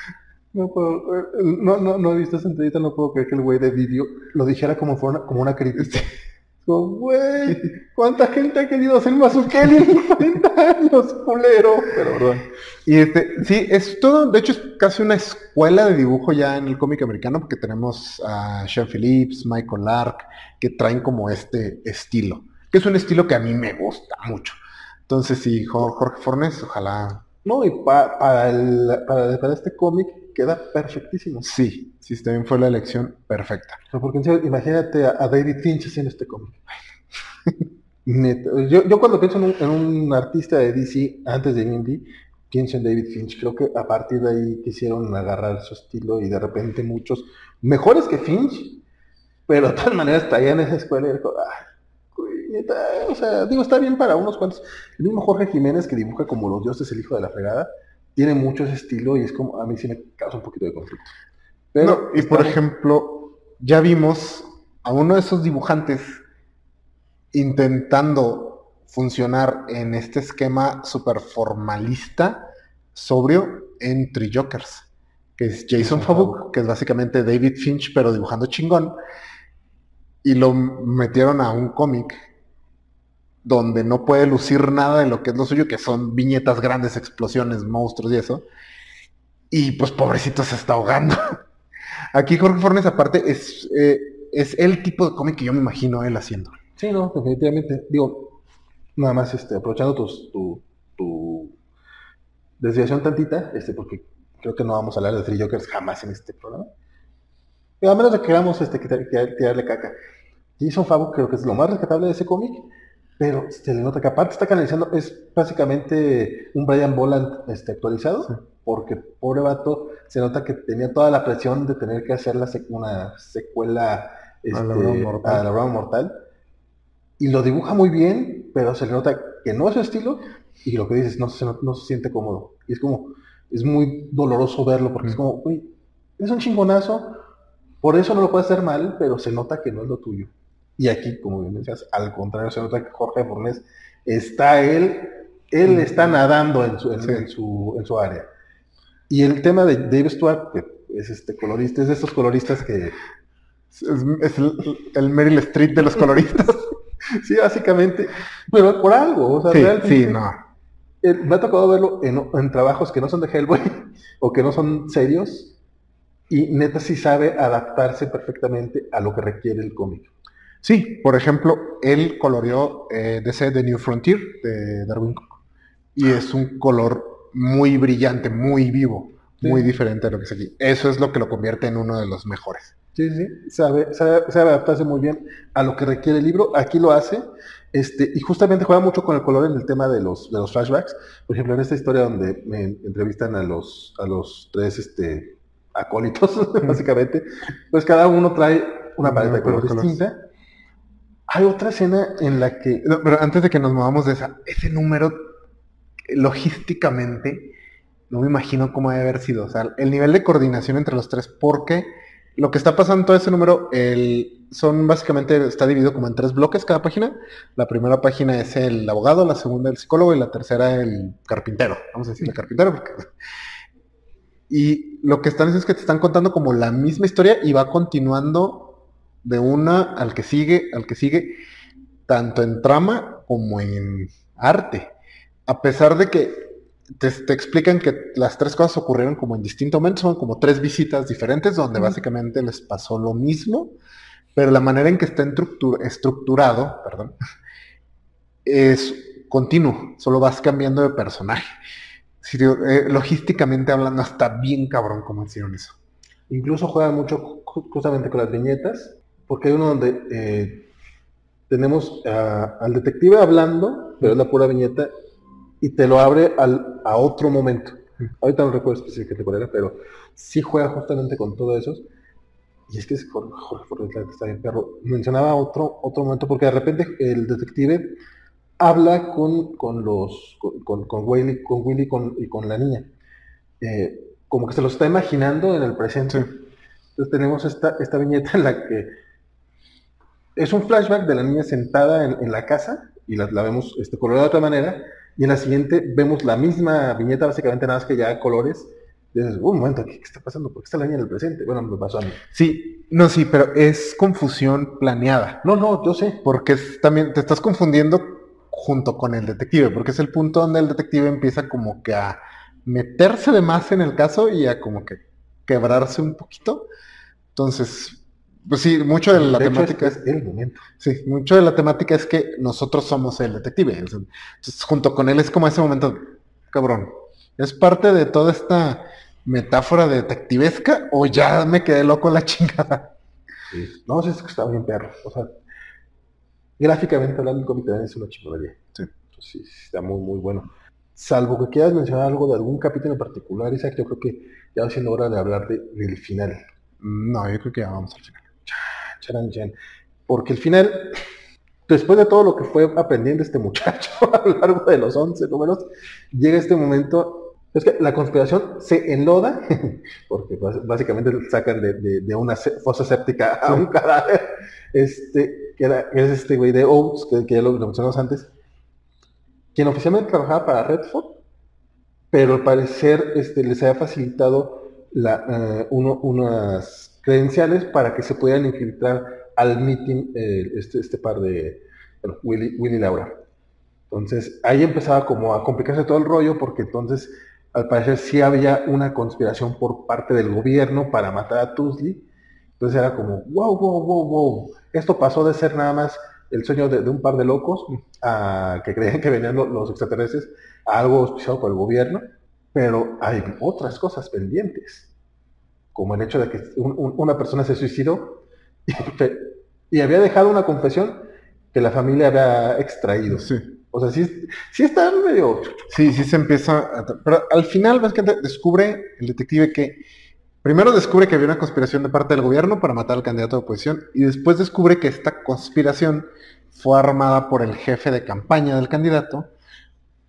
No, puedo, eh, no, no, no he visto esa entrevista, no puedo creer que el güey de vídeo lo dijera como, fuera una, como una crítica. Como, güey, ¿cuánta gente ha querido hacer Mazukeli en 40 años, culero? Pero, perdón. Y este, sí, es todo, de hecho es casi una escuela de dibujo ya en el cómic americano, porque tenemos a Sean Phillips, Michael Lark, que traen como este estilo, que es un estilo que a mí me gusta mucho. Entonces, sí, Jo- Jorge Fornes, ojalá, No, y pa- para, el, para, para este cómic queda perfectísimo. Sí, sí, también fue la elección perfecta. sea, porque imagínate a, a David Finch haciendo este cómic. Yo, yo cuando pienso en un, en un artista de DC antes de Indy, pienso en David Finch. Creo que a partir de ahí quisieron agarrar su estilo y de repente muchos mejores que Finch, pero de todas maneras traían esa escuela y dijo, "Ay, güey, neta", o sea, digo, está bien para unos cuantos. El mismo Jorge Jiménez que dibuja como los dioses el hijo de la fregada, tiene mucho ese estilo y es como, a mí sí me causa un poquito de conflicto. Pero, No, y por ejemplo, ya vimos a uno de esos dibujantes intentando funcionar en este esquema super formalista, sobrio, en Three Jokers, que es Jason Fabuk. que es básicamente David Finch, pero dibujando chingón, y lo metieron a un cómic donde no puede lucir nada de lo que es lo suyo, que son viñetas grandes, explosiones, monstruos y eso. Y pues pobrecito se está ahogando. Aquí Jorge Fornes aparte es, eh, es el tipo de cómic que yo me imagino él haciendo. Sí, no, definitivamente. Digo, nada más este, aprovechando tus- tu, tu desviación tantita, este, porque creo que no vamos a hablar de Three Jokers jamás en este programa. Pero a menos de que queramos este, tirarle caca. Jason Fabuk creo que es lo más rescatable de ese cómic, pero se le nota que aparte está canalizando, es básicamente un Brian Boland este, actualizado, porque pobre vato, se nota que tenía toda la presión de tener que hacer la sec- una secuela este, A la Broma Mortal. a la Mortal. Y lo dibuja muy bien, pero se le nota que no es su estilo, y lo que dices, no se, no se siente cómodo. Y es como, es muy doloroso verlo, porque es Mm. como, güey, es un chingonazo, por eso no lo puedes hacer mal, pero se nota que no es lo tuyo. Y aquí, como bien decías, al contrario, se nota que Jorge Fornés está él, él está nadando en su, en, Sí. en su, en su área. Y el tema de Dave Stewart, que es este colorista, es de estos coloristas que, Es, es el, el Meryl Streep de los coloristas. sí, básicamente, pero por algo, o sea, sí, realmente, sí, no. me ha tocado verlo en, en trabajos que no son de Hellboy o que no son serios, y neta sí sabe adaptarse perfectamente a lo que requiere el cómic. Sí, por ejemplo, él coloreó eh, DC The New Frontier de Darwin Cook. Y es un color muy brillante, muy vivo, Sí. muy diferente a lo que es aquí. Eso es lo que lo convierte en uno de los mejores. Sí, sí, sabe, sabe, sabe adaptarse muy bien a lo que requiere el libro. Aquí lo hace. Este, y justamente juega mucho con el color en el tema de los, de los flashbacks. Por ejemplo, en esta historia donde me entrevistan a los, a los tres este, acólitos, básicamente, pues cada uno trae una paleta de color color. distinta. Hay otra escena en la que pero antes de que nos movamos de esa, ese número, eh, logísticamente, no me imagino cómo debe haber sido. O sea, el nivel de coordinación entre los tres, porque lo que está pasando todo ese número, el, son básicamente, está dividido como en tres bloques cada página. La primera página es el abogado, la segunda el psicólogo y la tercera el carpintero. Vamos a decirle carpintero porque... Y lo que están haciendo es que te están contando como la misma historia y va continuando de una al que sigue, al que sigue, tanto en trama como en arte. A pesar de que te, explican que las tres cosas ocurrieron como en distinto momento, son como tres visitas diferentes donde básicamente les pasó lo mismo, pero la manera en que está estructurado, perdón, es continuo, solo vas cambiando de personaje. Eh, logísticamente hablando, está bien cabrón como hicieron eso. Incluso juega mucho justamente con las viñetas, porque hay uno donde eh, tenemos al detective hablando, pero es la pura viñeta, y te lo abre al, a otro momento. Ahorita no recuerdo específicamente cuál era, pero sí juega justamente con todo eso. Y es que es Jorge, Jorge está bien perro. Mencionaba otro, otro momento, porque de repente el detective habla con, con los con, con, Willy, con Willy y con la niña. Eh, como que se lo está imaginando en el presente. Entonces tenemos esta, esta viñeta en la que es un flashback de la niña sentada en, la casa y la, la vemos este, colorada de otra manera. Y en la siguiente vemos la misma viñeta, básicamente nada más que ya colores. Y dices, un momento, ¿qué, está pasando? ¿Por qué está la niña en el presente? Bueno, me pasó a mí. Sí, no, sí, pero es confusión planeada. No, no, yo sé. Porque también te estás confundiendo junto con el detective, porque es el punto donde el detective empieza como que a meterse de más en el caso y a como que quebrarse un poquito. Entonces, pues sí, mucho de la temática es el momento. Sí, mucho de la temática es que nosotros somos el detective. Entonces, junto con él es como ese momento, cabrón. ¿Es parte de toda esta metáfora detectivesca o ya me quedé loco la chingada? No, es que está bien perro. O sea, gráficamente hablando, el cómic también es una chingonería. Sí. sí, está muy, muy bueno. Salvo que quieras mencionar algo de algún capítulo en particular, Isaac, yo creo que ya va siendo hora de hablar del final. No, yo creo que ya vamos al final. Charan, Porque el final, después de todo lo que fue aprendiendo este muchacho a lo largo de los 11 números, llega este momento es que la conspiración se enloda, porque básicamente sacan de, una fosa séptica a un cadáver, este, que, era, es este güey de Oates, que, ya lo, mencionamos antes, quien oficialmente trabajaba para Redford, pero al parecer este, les había facilitado la, eh, unas credenciales para que se pudieran infiltrar al meeting eh, este, este par de Willy, Willy y Laura. Entonces ahí empezaba como a complicarse todo el rollo porque entonces al parecer sí había una conspiración por parte del gobierno para matar a Tusley. Entonces era como, wow, wow, wow, wow. Esto pasó de ser nada más el sueño de, un par de locos que creían que venían los, extraterrestres a algo auspiciado por el gobierno, pero hay otras cosas pendientes, como el hecho de que una persona se suicidó y, y, había dejado una confesión que la familia había extraído. Sí. O sea, sí, sí está medio... Sí, sí se empieza... A... Pero al final, básicamente, descubre el detective que... Primero descubre que había una conspiración de parte del gobierno para matar al candidato de oposición y después descubre que esta conspiración fue armada por el jefe de campaña del candidato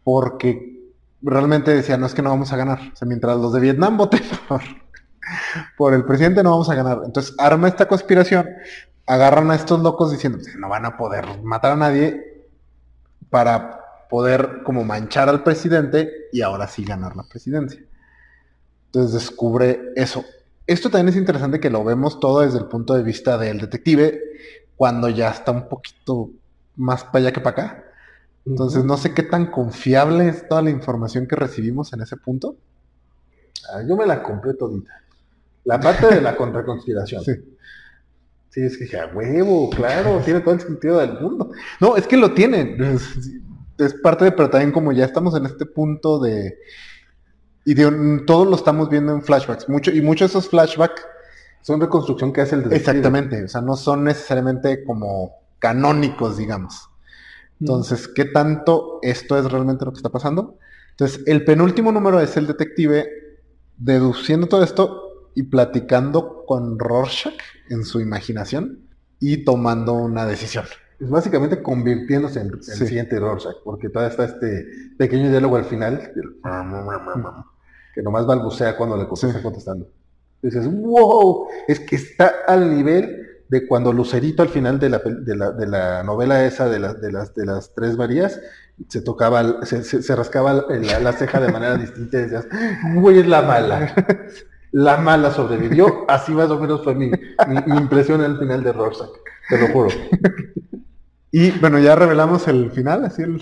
porque realmente decía, no es que no vamos a ganar. O sea, mientras los de Vietnam voten por, por el presidente no vamos a ganar. Entonces arma esta conspiración, agarran a estos locos diciendo, pues, no van a poder matar a nadie para poder como manchar al presidente y ahora sí ganar la presidencia. Entonces descubre eso. Esto también es interesante que lo vemos todo desde el punto de vista del detective cuando ya está un poquito más para allá que para acá. Entonces no sé qué tan confiable es toda la información que recibimos en ese punto. Ah, yo me la compré todita. La parte de la contraconspiración. Sí. Sí, es que a huevo, claro, tiene todo el sentido del mundo. No, es que lo tiene. Es, parte de, pero también como ya estamos en este punto de. Y de, todo lo estamos viendo en flashbacks. Mucho, y muchos de esos flashbacks son reconstrucción que hace el detective. Exactamente. O sea, no son necesariamente como canónicos, digamos. Entonces, ¿qué tanto esto es realmente lo que está pasando? Entonces, el penúltimo número es el detective deduciendo todo esto y platicando con Rorschach en su imaginación y tomando una decisión. Es básicamente convirtiéndose en el siguiente Rorschach, porque todavía está este pequeño diálogo al final que nomás balbucea cuando le está contestando. dices, wow, es que está al nivel de cuando Lucerito al final de la, de la, novela esa de, de, las, de las tres Marías se tocaba, se, rascaba la, la, ceja de manera distinta y decías, güey, es la mala. la mala sobrevivió. Así más o menos fue mi, mi, impresión al final de Rorschach, te lo juro. Y bueno, ya revelamos el final, así el...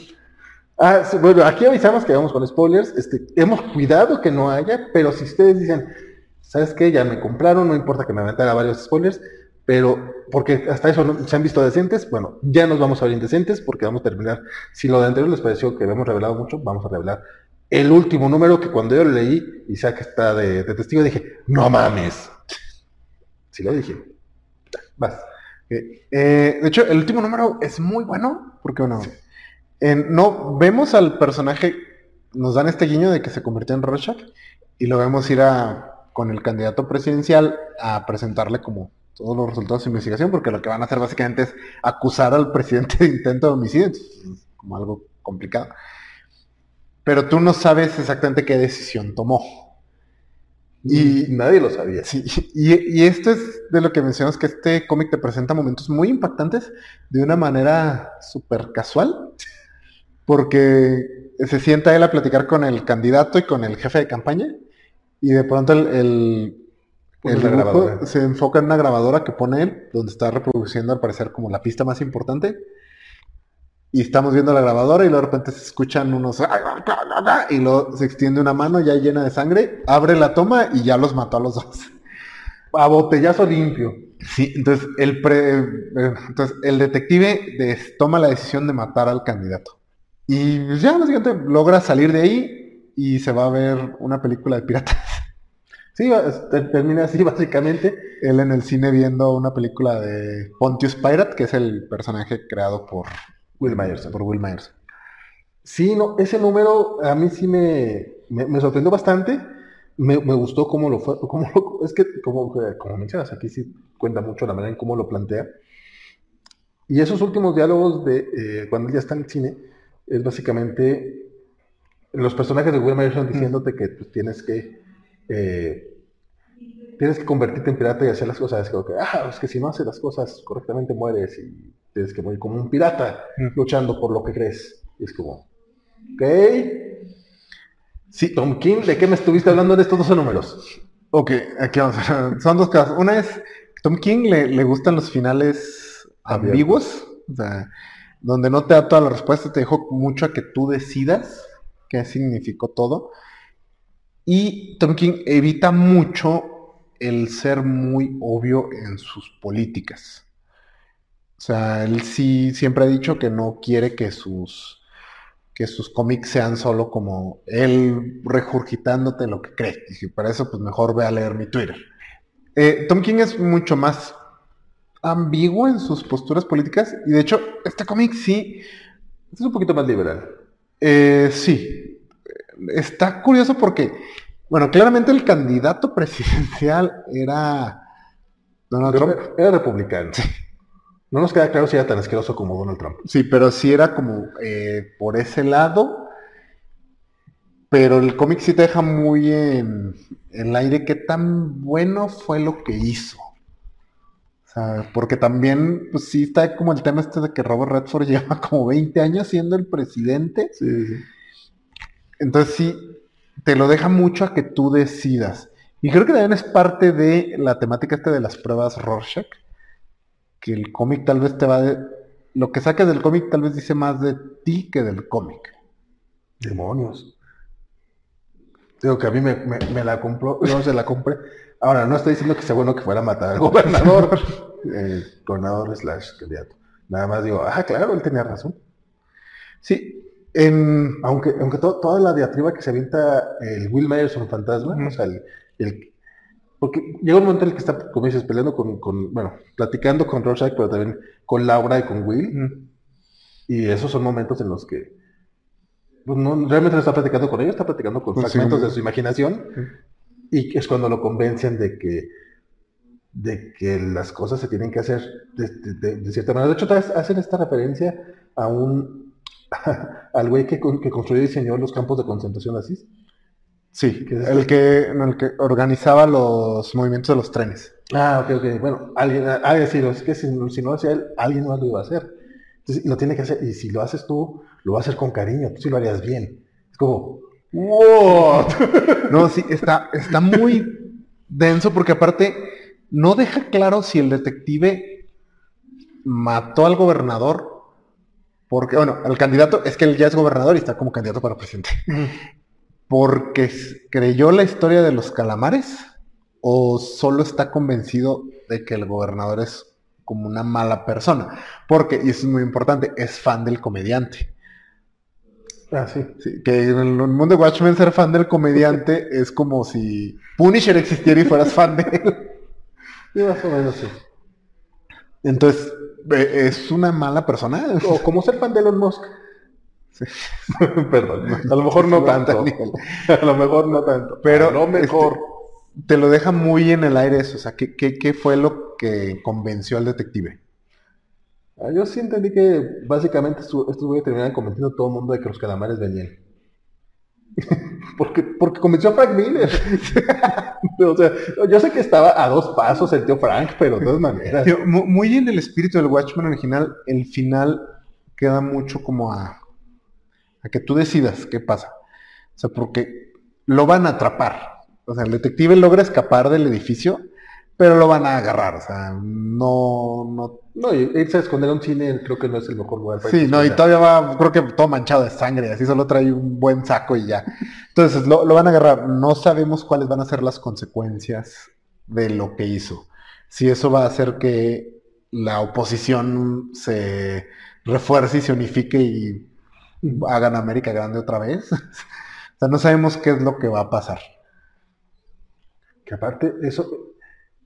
Ah, sí, bueno, aquí avisamos que vamos con spoilers. Este, hemos cuidado que no haya, pero si ustedes dicen, ¿sabes qué? Ya me compraron, no importa que me aventara varios spoilers, pero porque hasta eso no, se han visto decentes, bueno, ya nos vamos a ver indecentes porque vamos a terminar. Si lo de anterior les pareció que habíamos revelado mucho, vamos a revelar el último número que cuando yo lo leí, y que está de, de testigo, dije, no mames. Sí lo dije. Vas. Eh, eh, de hecho, el último número es muy bueno, porque bueno, no vemos al personaje, nos dan este guiño de que se convirtió en Rorschach, y lo vemos ir a, con el candidato presidencial a presentarle como todos los resultados de investigación, porque lo que van a hacer básicamente es acusar al presidente de intento de homicidio, como algo complicado. Pero tú no sabes exactamente qué decisión tomó. Y nadie lo sabía. Sí, y, esto es de lo que mencionas, que este cómic te presenta momentos muy impactantes de una manera súper casual, porque se sienta él a platicar con el candidato y con el jefe de campaña, y de pronto el, se enfoca en una grabadora que pone él, donde está reproduciendo al parecer como la pista más importante. Y estamos viendo la grabadora y luego de repente se escuchan unos... Y luego se extiende una mano ya llena de sangre, abre la toma y ya los mató a los dos. A botellazo limpio. Sí, entonces el, pre, entonces el detective toma la decisión de matar al candidato. Y pues ya básicamente logra salir de ahí y se va a ver una película de piratas. Sí, termina así básicamente. Él en el cine viendo una película de Pontius Pirate, que es el personaje creado por Will Myers. Por Will Myers. Sí, no, ese número a mí sí me, me, sorprendió bastante. Me, gustó cómo lo fue, es que como, como mencionas, aquí sí cuenta mucho la manera en cómo lo plantea. Y esos últimos diálogos de eh, cuando él ya está en el cine, es básicamente los personajes de Will Myers diciéndote que pues, tienes que eh, tienes que convertirte en pirata y hacer las cosas. que, ah, es que si no haces las cosas correctamente mueres y tienes que morir como un pirata luchando por lo que crees. Y es como, ok. Sí, Tom King, ¿de qué me estuviste hablando de estos dos números? Ok, aquí vamos. Son dos casos. Una es, Tom King le, le gustan los finales ambiguos, o sea, donde no te da toda la respuesta, te dejo mucho a que tú decidas qué significó todo. Y Tom King evita mucho el ser muy obvio en sus políticas. O sea, él sí siempre ha dicho que no quiere que sus que sus cómics sean solo como él regurgitándote lo que cree. Y para eso, pues mejor ve a leer mi Twitter. Eh, Tom King es mucho más ambiguo en sus posturas políticas. Y de hecho, este cómic sí. Es un poquito más liberal. Eh, sí, está curioso porque, bueno, claramente el candidato presidencial era Donald Trump. Era republicano. No nos queda claro si era tan asqueroso como Donald Trump. Sí, pero sí era como eh, por ese lado. Pero el cómic sí te deja muy en, el aire qué tan bueno fue lo que hizo. O sea, porque también, pues sí está como el tema este de que Robert Redford lleva como 20 años siendo el presidente. Sí, sí. Entonces sí, te lo deja mucho a que tú decidas. Y creo que también es parte de la temática esta de las pruebas Rorschach, que el cómic tal vez te va de... Lo que saques del cómic tal vez dice más de ti que del cómic. Demonios. Digo que a mí me, la compró, no se la compré. Ahora, no estoy diciendo que sea bueno que fuera a matar al gobernador, eh, gobernador slash candidato. Nada más digo, ah, claro, él tenía razón. Sí, aunque aunque toda la diatriba que se avienta el Will Myerson fantasma, o sea, el, porque llega un momento en el que está, como dices, peleando con, bueno, platicando con Rorschach, pero también con Laura y con Will. Y esos son momentos en los que pues, no, realmente no está platicando con ellos, está platicando con pues fragmentos de su imaginación. Y es cuando lo convencen de que de que las cosas se tienen que hacer de cierta manera. De hecho, hacen esta referencia a un al güey que, que, construyó y diseñó los campos de concentración nazis. Sí, el, que, el que organizaba los movimientos de los trenes. Ah, ok, ok. Bueno, alguien, ah, decir, es que si, no lo hacía él, alguien más lo iba a hacer. Entonces, lo tiene que hacer, y si lo haces tú, lo vas a hacer con cariño, tú sí lo harías bien. Es como, ¡wow! no, sí, está, está muy denso porque aparte no deja claro si el detective mató al gobernador Porque, bueno, el candidato es que él ya es gobernador y está como candidato para presidente. Porque creyó la historia de los calamares o solo está convencido de que el gobernador es como una mala persona. Porque, y eso es muy importante, es fan del comediante. Ah, sí. que en el mundo de Watchmen ser fan del comediante es como si Punisher existiera y fueras fan de él. Sí, más o menos sí. Entonces, ¿es una mala persona? O como ser fan de Elon Musk. Perdón, a lo mejor no tanto. A lo mejor no tanto. Pero a lo mejor. este, te lo deja muy en el aire eso. O sea, ¿qué, qué, qué fue lo que convenció al detective? Ah, yo sí entendí que básicamente estos güeyes terminaron convenciendo a todo el mundo de que los calamares venían. porque, porque convenció a Frank Miller. o sea, yo sé que estaba a dos pasos el tío Frank, pero de todas maneras. Tío, Muy en el espíritu del Watchmen original, el final queda mucho como a, a que tú decidas qué pasa. O sea, porque lo van a atrapar. O sea, el detective logra escapar del edificio, pero lo van a agarrar. O sea, no, no. No, y irse a esconder a un cine creo que no es el mejor lugar para Sí, no, y todavía va, creo que todo manchado de sangre, así solo trae un buen saco y ya. Entonces, lo, lo van a agarrar. No sabemos cuáles van a ser las consecuencias de lo que hizo. Si eso va a hacer que la oposición se refuerce y se unifique y hagan América grande otra vez. o sea, no sabemos qué es lo que va a pasar. Que aparte, eso,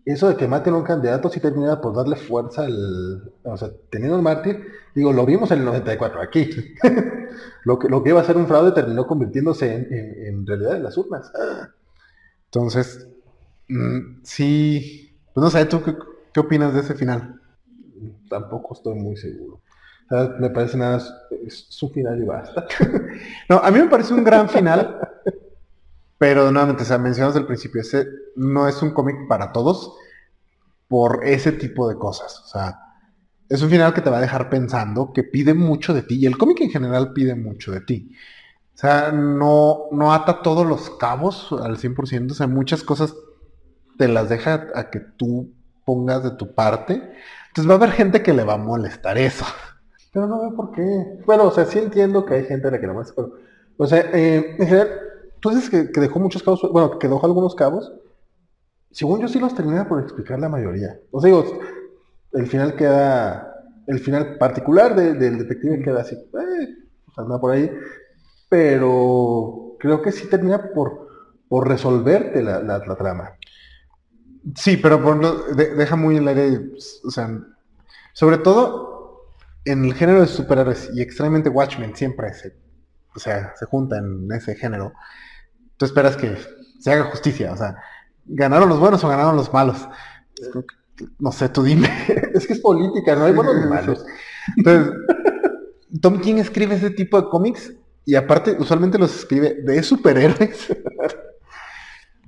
eso de que maten a un candidato sí termina por darle fuerza al. O sea, teniendo el mártir, digo, lo vimos en el 94 aquí. lo, que, lo que iba a ser un fraude terminó convirtiéndose en, en- realidad en las urnas. Entonces, mm, sí, pues no sé, ¿tú qué, qué opinas de ese final? Tampoco estoy muy seguro. Me parece nada, es, un final y basta. No, a mí me parece un gran final, pero nuevamente, o sea, mencionas al principio, ese no es un cómic para todos por ese tipo de cosas. O sea, es un final que te va a dejar pensando, que pide mucho de ti, y el cómic en general pide mucho de ti. O sea, no, no ata todos los cabos al 100%, o sea, muchas cosas te las deja a que tú pongas de tu parte. Entonces va a haber gente que le va a molestar eso. Pero no veo por qué. Bueno, o sea, sí entiendo que hay gente a la que no más, pero, o sea, eh, en general, tú dices que, que dejó muchos cabos, bueno, que dejó algunos cabos. Según yo sí los termina por explicar la mayoría. O sea, digo, el final queda, el final particular de- del detective queda así, eh, pues anda por ahí, pero creo que sí termina por, por resolverte la, la- la trama. Sí, pero por de- deja muy en el aire, o sea, sobre todo en el género de superhéroes y extrañamente Watchmen siempre se, o sea, se junta en ese género. Tú esperas que se haga justicia, o sea, ¿ganaron los buenos o ganaron los malos? No sé, tú dime. Es que es política, no hay buenos ni malos. Entonces, Tom King escribe ese tipo de cómics y aparte usualmente los escribe de superhéroes.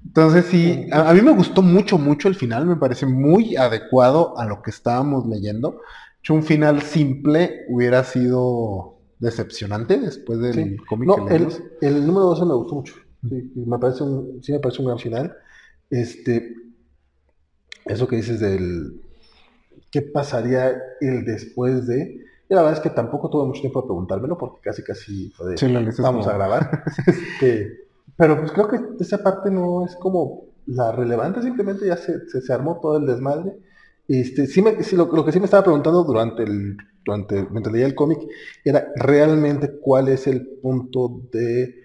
Entonces sí, a mí me gustó mucho, mucho el final, me parece muy adecuado a lo que estábamos leyendo. Hecho, un final simple hubiera sido decepcionante después del Sí. cómic No, que el, número 12 me gustó mucho. Sí, me parece un, sí me parece un gran final. Este, eso que dices del qué pasaría el después de. Y la verdad es que tampoco tuve mucho tiempo de preguntármelo porque casi casi Sí, vamos como- a grabar. Este, pero pues creo que esa parte no es como la relevante, simplemente ya se, se, se armó todo el desmadre. Este, sí me, sí, lo, lo que sí me estaba preguntando durante el, durante, mientras leía el cómic, era realmente cuál es el punto de,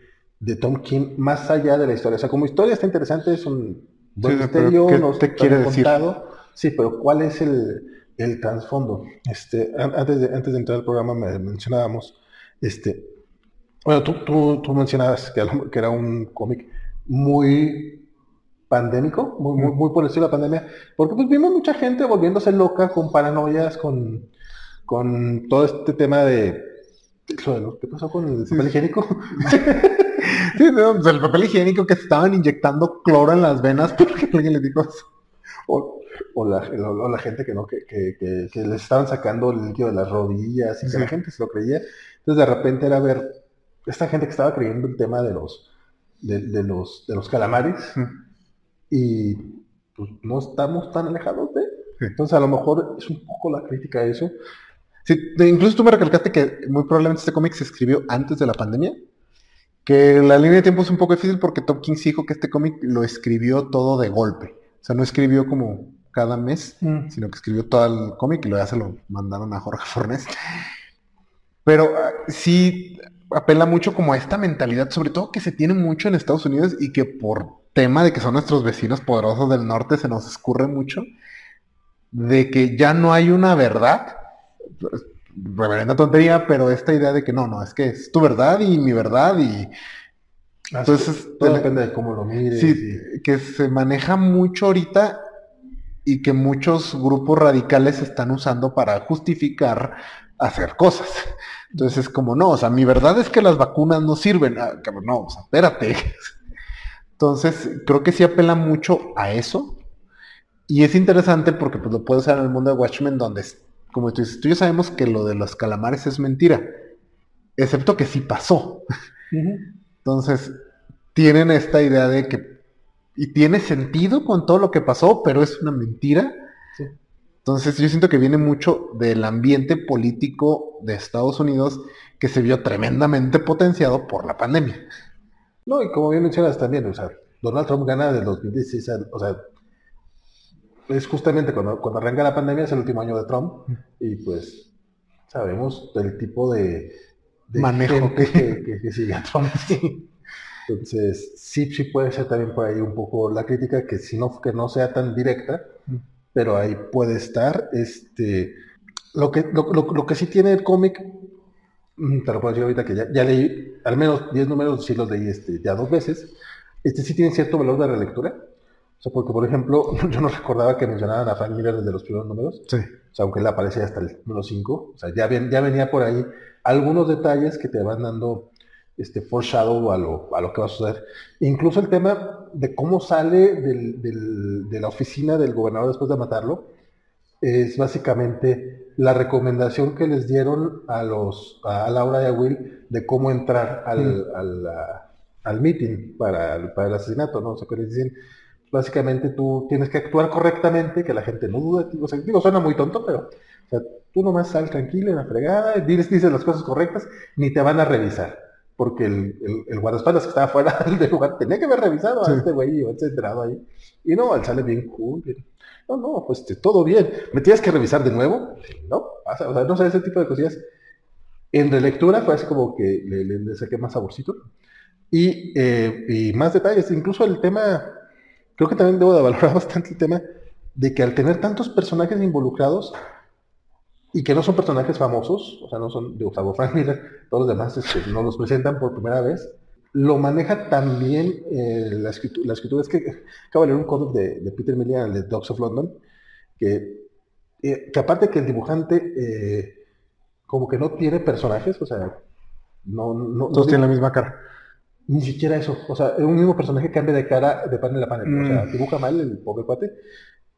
de Tom King más allá de la historia. O sea, como historia está interesante, es un buen Sí, misterio, ¿qué no te quiere decir? contado. Sí, pero ¿cuál es el, el trasfondo? Este, an- antes, de, antes de entrar al programa me mencionábamos, este, bueno, tú, tú, tú mencionabas que era un cómic muy pandémico, muy, muy, muy por el estilo de la pandemia, porque pues vimos mucha gente volviéndose loca con paranoias, con, con todo este tema de... ¿Qué pasó con el papel higiénico? Sí, no, pues, el papel higiénico que se estaban inyectando cloro en las venas porque alguien le dijo eso. O, o la, o- la gente que no, que, que, que, que les estaban sacando el líquido de las rodillas y que Sí. la gente se lo creía. Entonces de repente era ver esta gente que estaba creyendo el tema de los de, de los de los calamares y pues no estamos tan alejados de. Sí. Entonces a lo mejor es un poco la crítica a eso. Sí, incluso tú me recalcaste que muy probablemente este cómic se escribió antes de la pandemia. Que la línea de tiempo es un poco difícil porque Top Kings dijo que este cómic lo escribió todo de golpe. O sea, no escribió como cada mes, mm. sino que escribió todo el cómic y luego ya se lo mandaron a Jorge Fornés. Pero ah, sí apela mucho como a esta mentalidad, sobre todo que se tiene mucho en Estados Unidos y que por tema de que son nuestros vecinos poderosos del norte se nos escurre mucho, de que ya no hay una verdad, reverenda tontería, pero esta idea de que no, no, es que es tu verdad y mi verdad y... Entonces, todo depende de cómo lo mires. Sí, que se maneja mucho ahorita y que muchos grupos radicales están usando para justificar hacer cosas. Entonces es como, no, o sea, mi verdad es que las vacunas no sirven. Ah, no, o sea, espérate. Entonces, creo que sí apela mucho a eso. Y es interesante porque pues, lo puedo usar en el mundo de Watchmen, donde, como tú dices, tú ya sabemos que lo de los calamares es mentira. Excepto que sí pasó. Entonces, tienen esta idea de que. Y tiene sentido con todo lo que pasó, pero es una mentira. Entonces yo siento que viene mucho del ambiente político de Estados Unidos que se vio tremendamente potenciado por la pandemia. No, y como bien mencionas también, o sea, Donald Trump gana del 2016, o sea, es justamente cuando, cuando arranca la pandemia, es el último año de Trump, y pues sabemos del tipo de, manejo que, que, sigue a Trump. Entonces, sí, sí puede ser también por ahí un poco la crítica, que si no, que no sea tan directa, pero ahí puede estar. Este, lo, que, lo, que sí tiene el cómic, mm, te lo puedo decir ahorita que ya, leí, al menos 10 números, sí los leí este, ya dos veces. Este sí tiene cierto valor de relectura. O sea, porque, por ejemplo, yo no recordaba que mencionaran a Frank Miller desde los primeros números. Sí. O sea, aunque él aparecía hasta el número 5. O sea, ya, ya venía por ahí algunos detalles que te van dando este foreshadow a lo, a lo que va a suceder. Incluso el tema de cómo sale de la oficina del gobernador después de matarlo, es básicamente la recomendación que les dieron a los a Laura y a Will de cómo entrar al, mm. al, meeting para, el asesinato, ¿no? O sea, que les dicen, básicamente tú tienes que actuar correctamente, que la gente no ti. O sea, digo, suena muy tonto, pero o sea, tú nomás sal tranquilo en la fregada, dices, dices las cosas correctas, ni te van a revisar porque el, el, guardaespaldas que estaba fuera del lugar tenía que haber revisado a este güey y haberse enterado ahí. Y no, él sale bien cool. No, no, pues todo bien. ¿Me tienes que revisar de nuevo? No, o sea, no sé, ese tipo de cosillas. En relectura fue así como que le, le, saqué más saborcito. Y, eh, y, más detalles, incluso el tema, creo que también debo de valorar bastante el tema de que al tener tantos personajes involucrados, y que no son personajes famosos, o sea, no son de Gustavo Frank todos los demás este, no los presentan por primera vez. Lo maneja también eh, la, escritura, la escritura. Es que acabo de leer un cómic de, Peter Millian, de Dogs of London, que, eh, que aparte que el dibujante eh, como que no tiene personajes, o sea, no... no Todos tienen la misma cara. Ni siquiera eso. O sea, un mismo personaje cambia de cara de panel a panel. O sea, mm. dibuja mal el pobre cuate.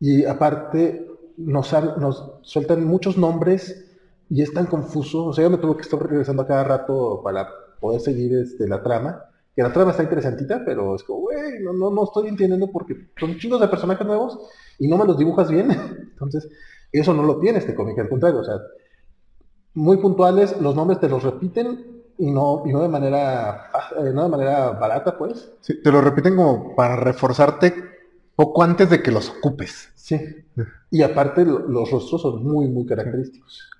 Y aparte, nos, nos sueltan muchos nombres y es tan confuso. O sea, yo me tuve que estar regresando a cada rato para poder seguir este, la trama. Que la trama está interesantita, pero es como, güey, no, no, no estoy entendiendo porque son chingos de personajes nuevos y no me los dibujas bien. Entonces, eso no lo tiene este cómic, al contrario, o sea, muy puntuales, los nombres te los repiten y no, y no de manera eh, no de manera barata, pues. Sí, te lo repiten como para reforzarte poco antes de que los ocupes. Sí. Y aparte los rostros son muy, muy característicos.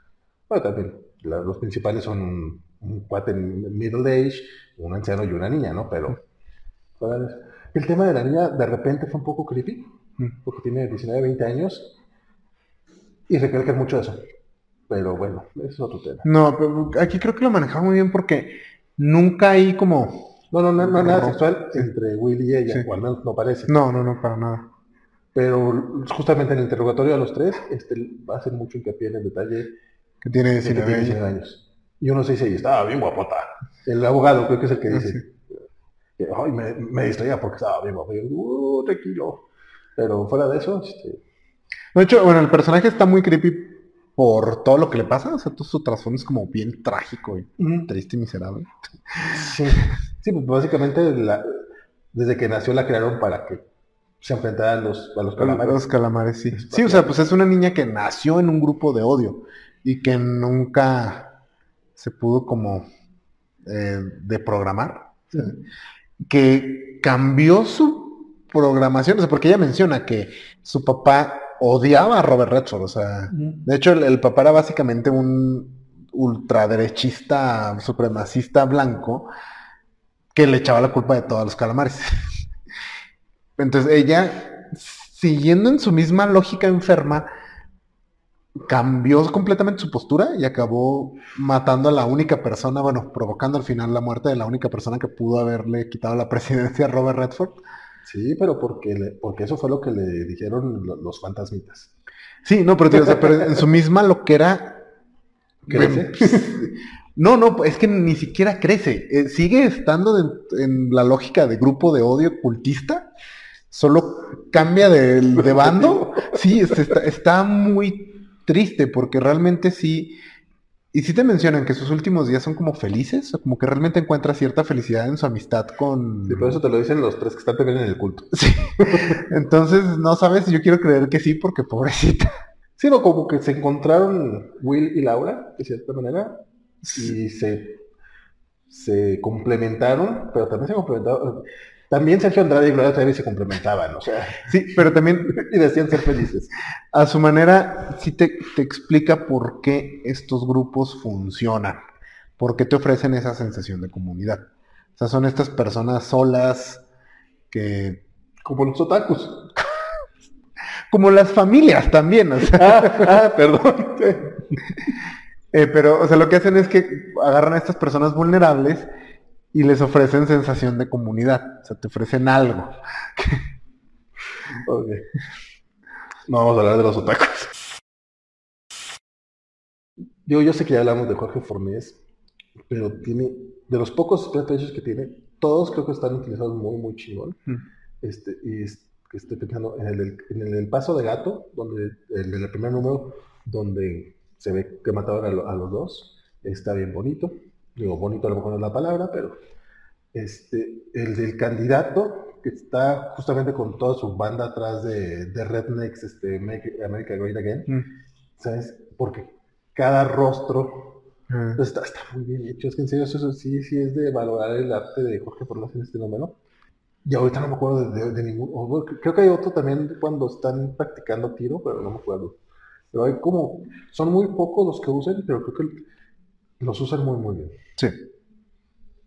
Bueno, también los principales son un, cuate middle age, un anciano y una niña, ¿no? Pero el tema de la niña de repente fue un poco creepy, mm. porque tiene 19, 20 años y recalca mucho eso. Pero bueno, eso es otro tema. No, pero aquí creo que lo manejaba muy bien porque nunca hay como no, no, no, no nada sexual entre Will y ella, o al menos no parece. No, no, no, para nada. Pero justamente en el interrogatorio a los tres, este, va a hacer mucho hincapié en el detalle que tiene 19, años. Y uno se dice, y estaba bien guapota. El abogado creo que es el que ah, dice, ay, me, me, distraía porque estaba bien guapo. Y yo, uh, tranquilo. Pero fuera de eso, este... De hecho, bueno, el personaje está muy creepy por todo lo que le pasa. O sea, todo su trasfondo es como bien trágico y triste y miserable. Sí. Sí, pues básicamente desde que nació la crearon para que se enfrentara a los, a los calamares. Los calamares, sí. Sí, o sea, pues es una niña que nació en un grupo de odio. y que nunca se pudo como eh, de programar. Que cambió su programación, o sea, porque ella menciona que su papá odiaba a Robert Redford, o sea, de hecho el, papá era básicamente un ultraderechista, supremacista blanco, que le echaba la culpa de todos los calamares. Entonces ella, siguiendo en su misma lógica enferma, cambió completamente su postura y acabó matando a la única persona, bueno, provocando al final la muerte de la única persona que pudo haberle quitado la presidencia a Robert Redford. Sí, pero porque, porque eso fue lo que le dijeron los fantasmitas. Sí, no, pero, en su misma lo que era... ¿Crece? No, no, es que ni siquiera crece. Eh, sigue estando en la lógica de grupo de odio cultista, solo cambia de, de bando. Sí, está, está muy triste porque realmente sí, y sí te mencionan que sus últimos días son como felices, como que realmente encuentra cierta felicidad en su amistad con... Sí, por eso te lo dicen los tres que están también en el culto. Sí. Entonces, no sabes, yo quiero creer que sí, porque pobrecita. Sí, no, como que se encontraron Will y Laura, de cierta manera, y se, se complementaron, pero también se complementaron. También Sergio Andrade y Gloria Trevi se complementaban, o sea. Sí, pero también. y decían ser felices. A su manera, sí te, explica por qué estos grupos funcionan. Por qué te ofrecen esa sensación de comunidad. O sea, son estas personas solas que. Como los otakus. Como las familias también, o sea. ah, ah perdón. Eh, pero, o sea, lo que hacen es que agarran a estas personas vulnerables y les ofrecen sensación de comunidad. O sea, te ofrecen algo. No vamos a hablar de los otakus. Yo, yo sé que ya hablamos de Jorge Fornés, pero tiene, de los pocos estrategias que tiene, todos creo que están utilizados muy, muy chingón. Mm. Este, y estoy pensando en el, en el, paso de gato, donde el, el primer número, donde se ve que mataron a, a los dos, está bien bonito digo, bonito a lo mejor no es la palabra, pero este, el del candidato que está justamente con toda su banda atrás de, de Rednecks, este, America Great Again, mm. ¿sabes? Porque cada rostro mm. está, está, muy bien hecho. Es que en serio, eso sí, sí es de valorar el arte de Jorge Forlas en este número. Y ahorita no me acuerdo de, ningún. Creo que hay otro también cuando están practicando tiro, pero no me acuerdo. Pero hay como. Son muy pocos los que usan, pero creo que los usan muy, muy bien. Sí.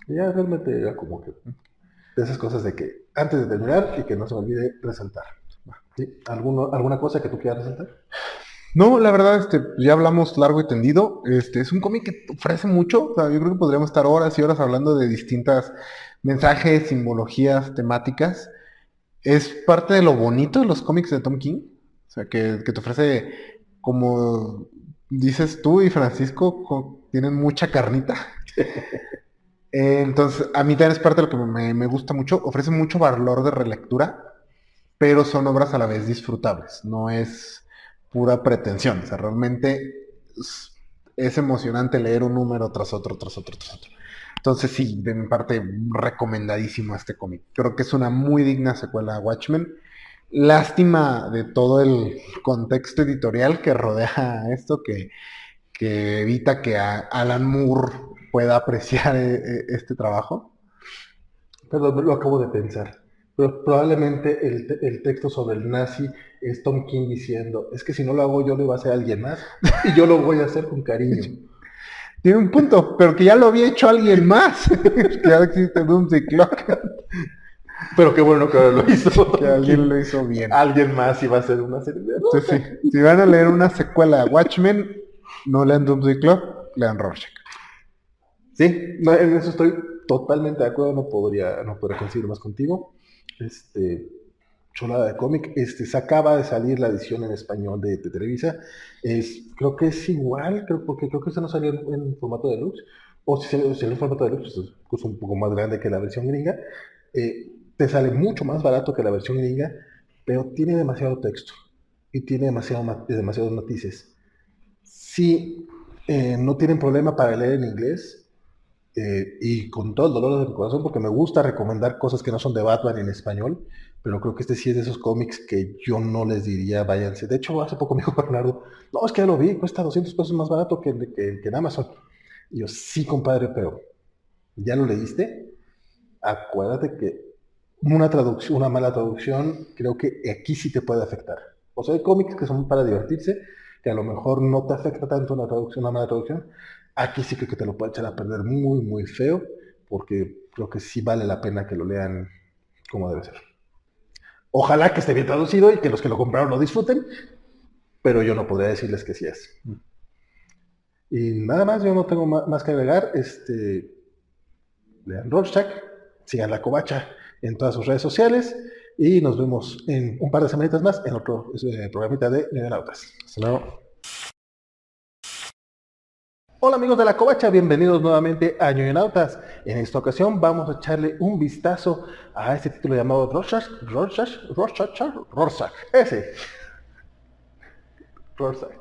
Y ya realmente era como que de esas cosas de que antes de terminar y que no se me olvide resaltar. ¿Sí? ¿Alguna cosa que tú quieras resaltar? No, la verdad, este, ya hablamos largo y tendido. Este, es un cómic que ofrece mucho. yo creo que podríamos estar horas y horas hablando de distintas mensajes, simbologías, temáticas. Es parte de lo bonito de los cómics de Tom King. O sea, que, que te ofrece, como dices tú y Francisco, tienen mucha carnita. Eh, entonces, a mí también es parte de lo que me, gusta mucho. Ofrece mucho valor de relectura, pero son obras a la vez disfrutables. No es pura pretensión. O sea, realmente es, emocionante leer un número tras otro, tras otro, tras otro. Entonces, sí, de mi parte, recomendadísimo este cómic. Creo que es una muy digna secuela a Watchmen. Lástima de todo el contexto editorial que rodea esto, que que evita que Alan Moore pueda apreciar eh, eh, este trabajo? Perdón, lo acabo de pensar. Pero probablemente el, texto sobre el nazi es Tom King diciendo, es que si no lo hago yo lo iba a hacer alguien más y yo lo voy a hacer con cariño. Tiene un punto, pero que ya lo había hecho alguien más. que ya existe Doomsday Clock. Pero qué bueno que lo hizo. Que alguien lo hizo bien. Alguien más iba a hacer una serie. sí. Si van a leer una secuela de Watchmen, no lean Doomsday Club, lean Rorschach. Sí, en eso estoy totalmente de acuerdo, no podría, no podría coincidir más contigo. Este, chulada de cómic, este, se acaba de salir la edición en español de, Televisa, es, creo que es igual, creo, porque creo que esta no salió en, formato de deluxe, o si salió en formato de deluxe, pues es un poco más grande que la versión gringa, eh, te sale mucho más barato que la versión gringa, pero tiene demasiado texto y tiene demasiado, demasiados noticias si eh, no tienen problema para leer en inglés, eh, y con todo el dolor de mi corazón, porque me gusta recomendar cosas que no son de Batman en español, pero creo que este sí es de esos cómics que yo no les diría váyanse. De hecho, hace poco me dijo Bernardo, no, es que ya lo vi, cuesta 200 pesos más barato que, que, que en Amazon. Y yo, sí, compadre, pero ¿ya lo leíste? Acuérdate que una traducción, una mala traducción, creo que aquí sí te puede afectar. O sea, hay cómics que son para divertirse, que a lo mejor no te afecta tanto una mala traducción, Aquí sí creo que te lo puede echar a perder muy, muy feo, porque creo que sí vale la pena que lo lean como debe ser. Ojalá que esté bien traducido y que los que lo compraron lo disfruten, pero yo no podría decirles que sí es. Y nada más, yo no tengo más que agregar. Este, lean Rorschach, sigan la covacha en todas sus redes sociales y nos vemos en un par de semanitas más en otro eh, programita de Neonautas. Hasta luego. Hola amigos de la Covacha, bienvenidos nuevamente a Ñoñonautas. En esta ocasión vamos a echarle un vistazo a este título llamado Rorschach, Rorschach, Rorschach, Rorschach, ese. Rorschach.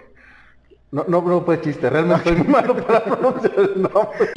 No, no, no fue chiste, realmente malo para pronunciar el nombre.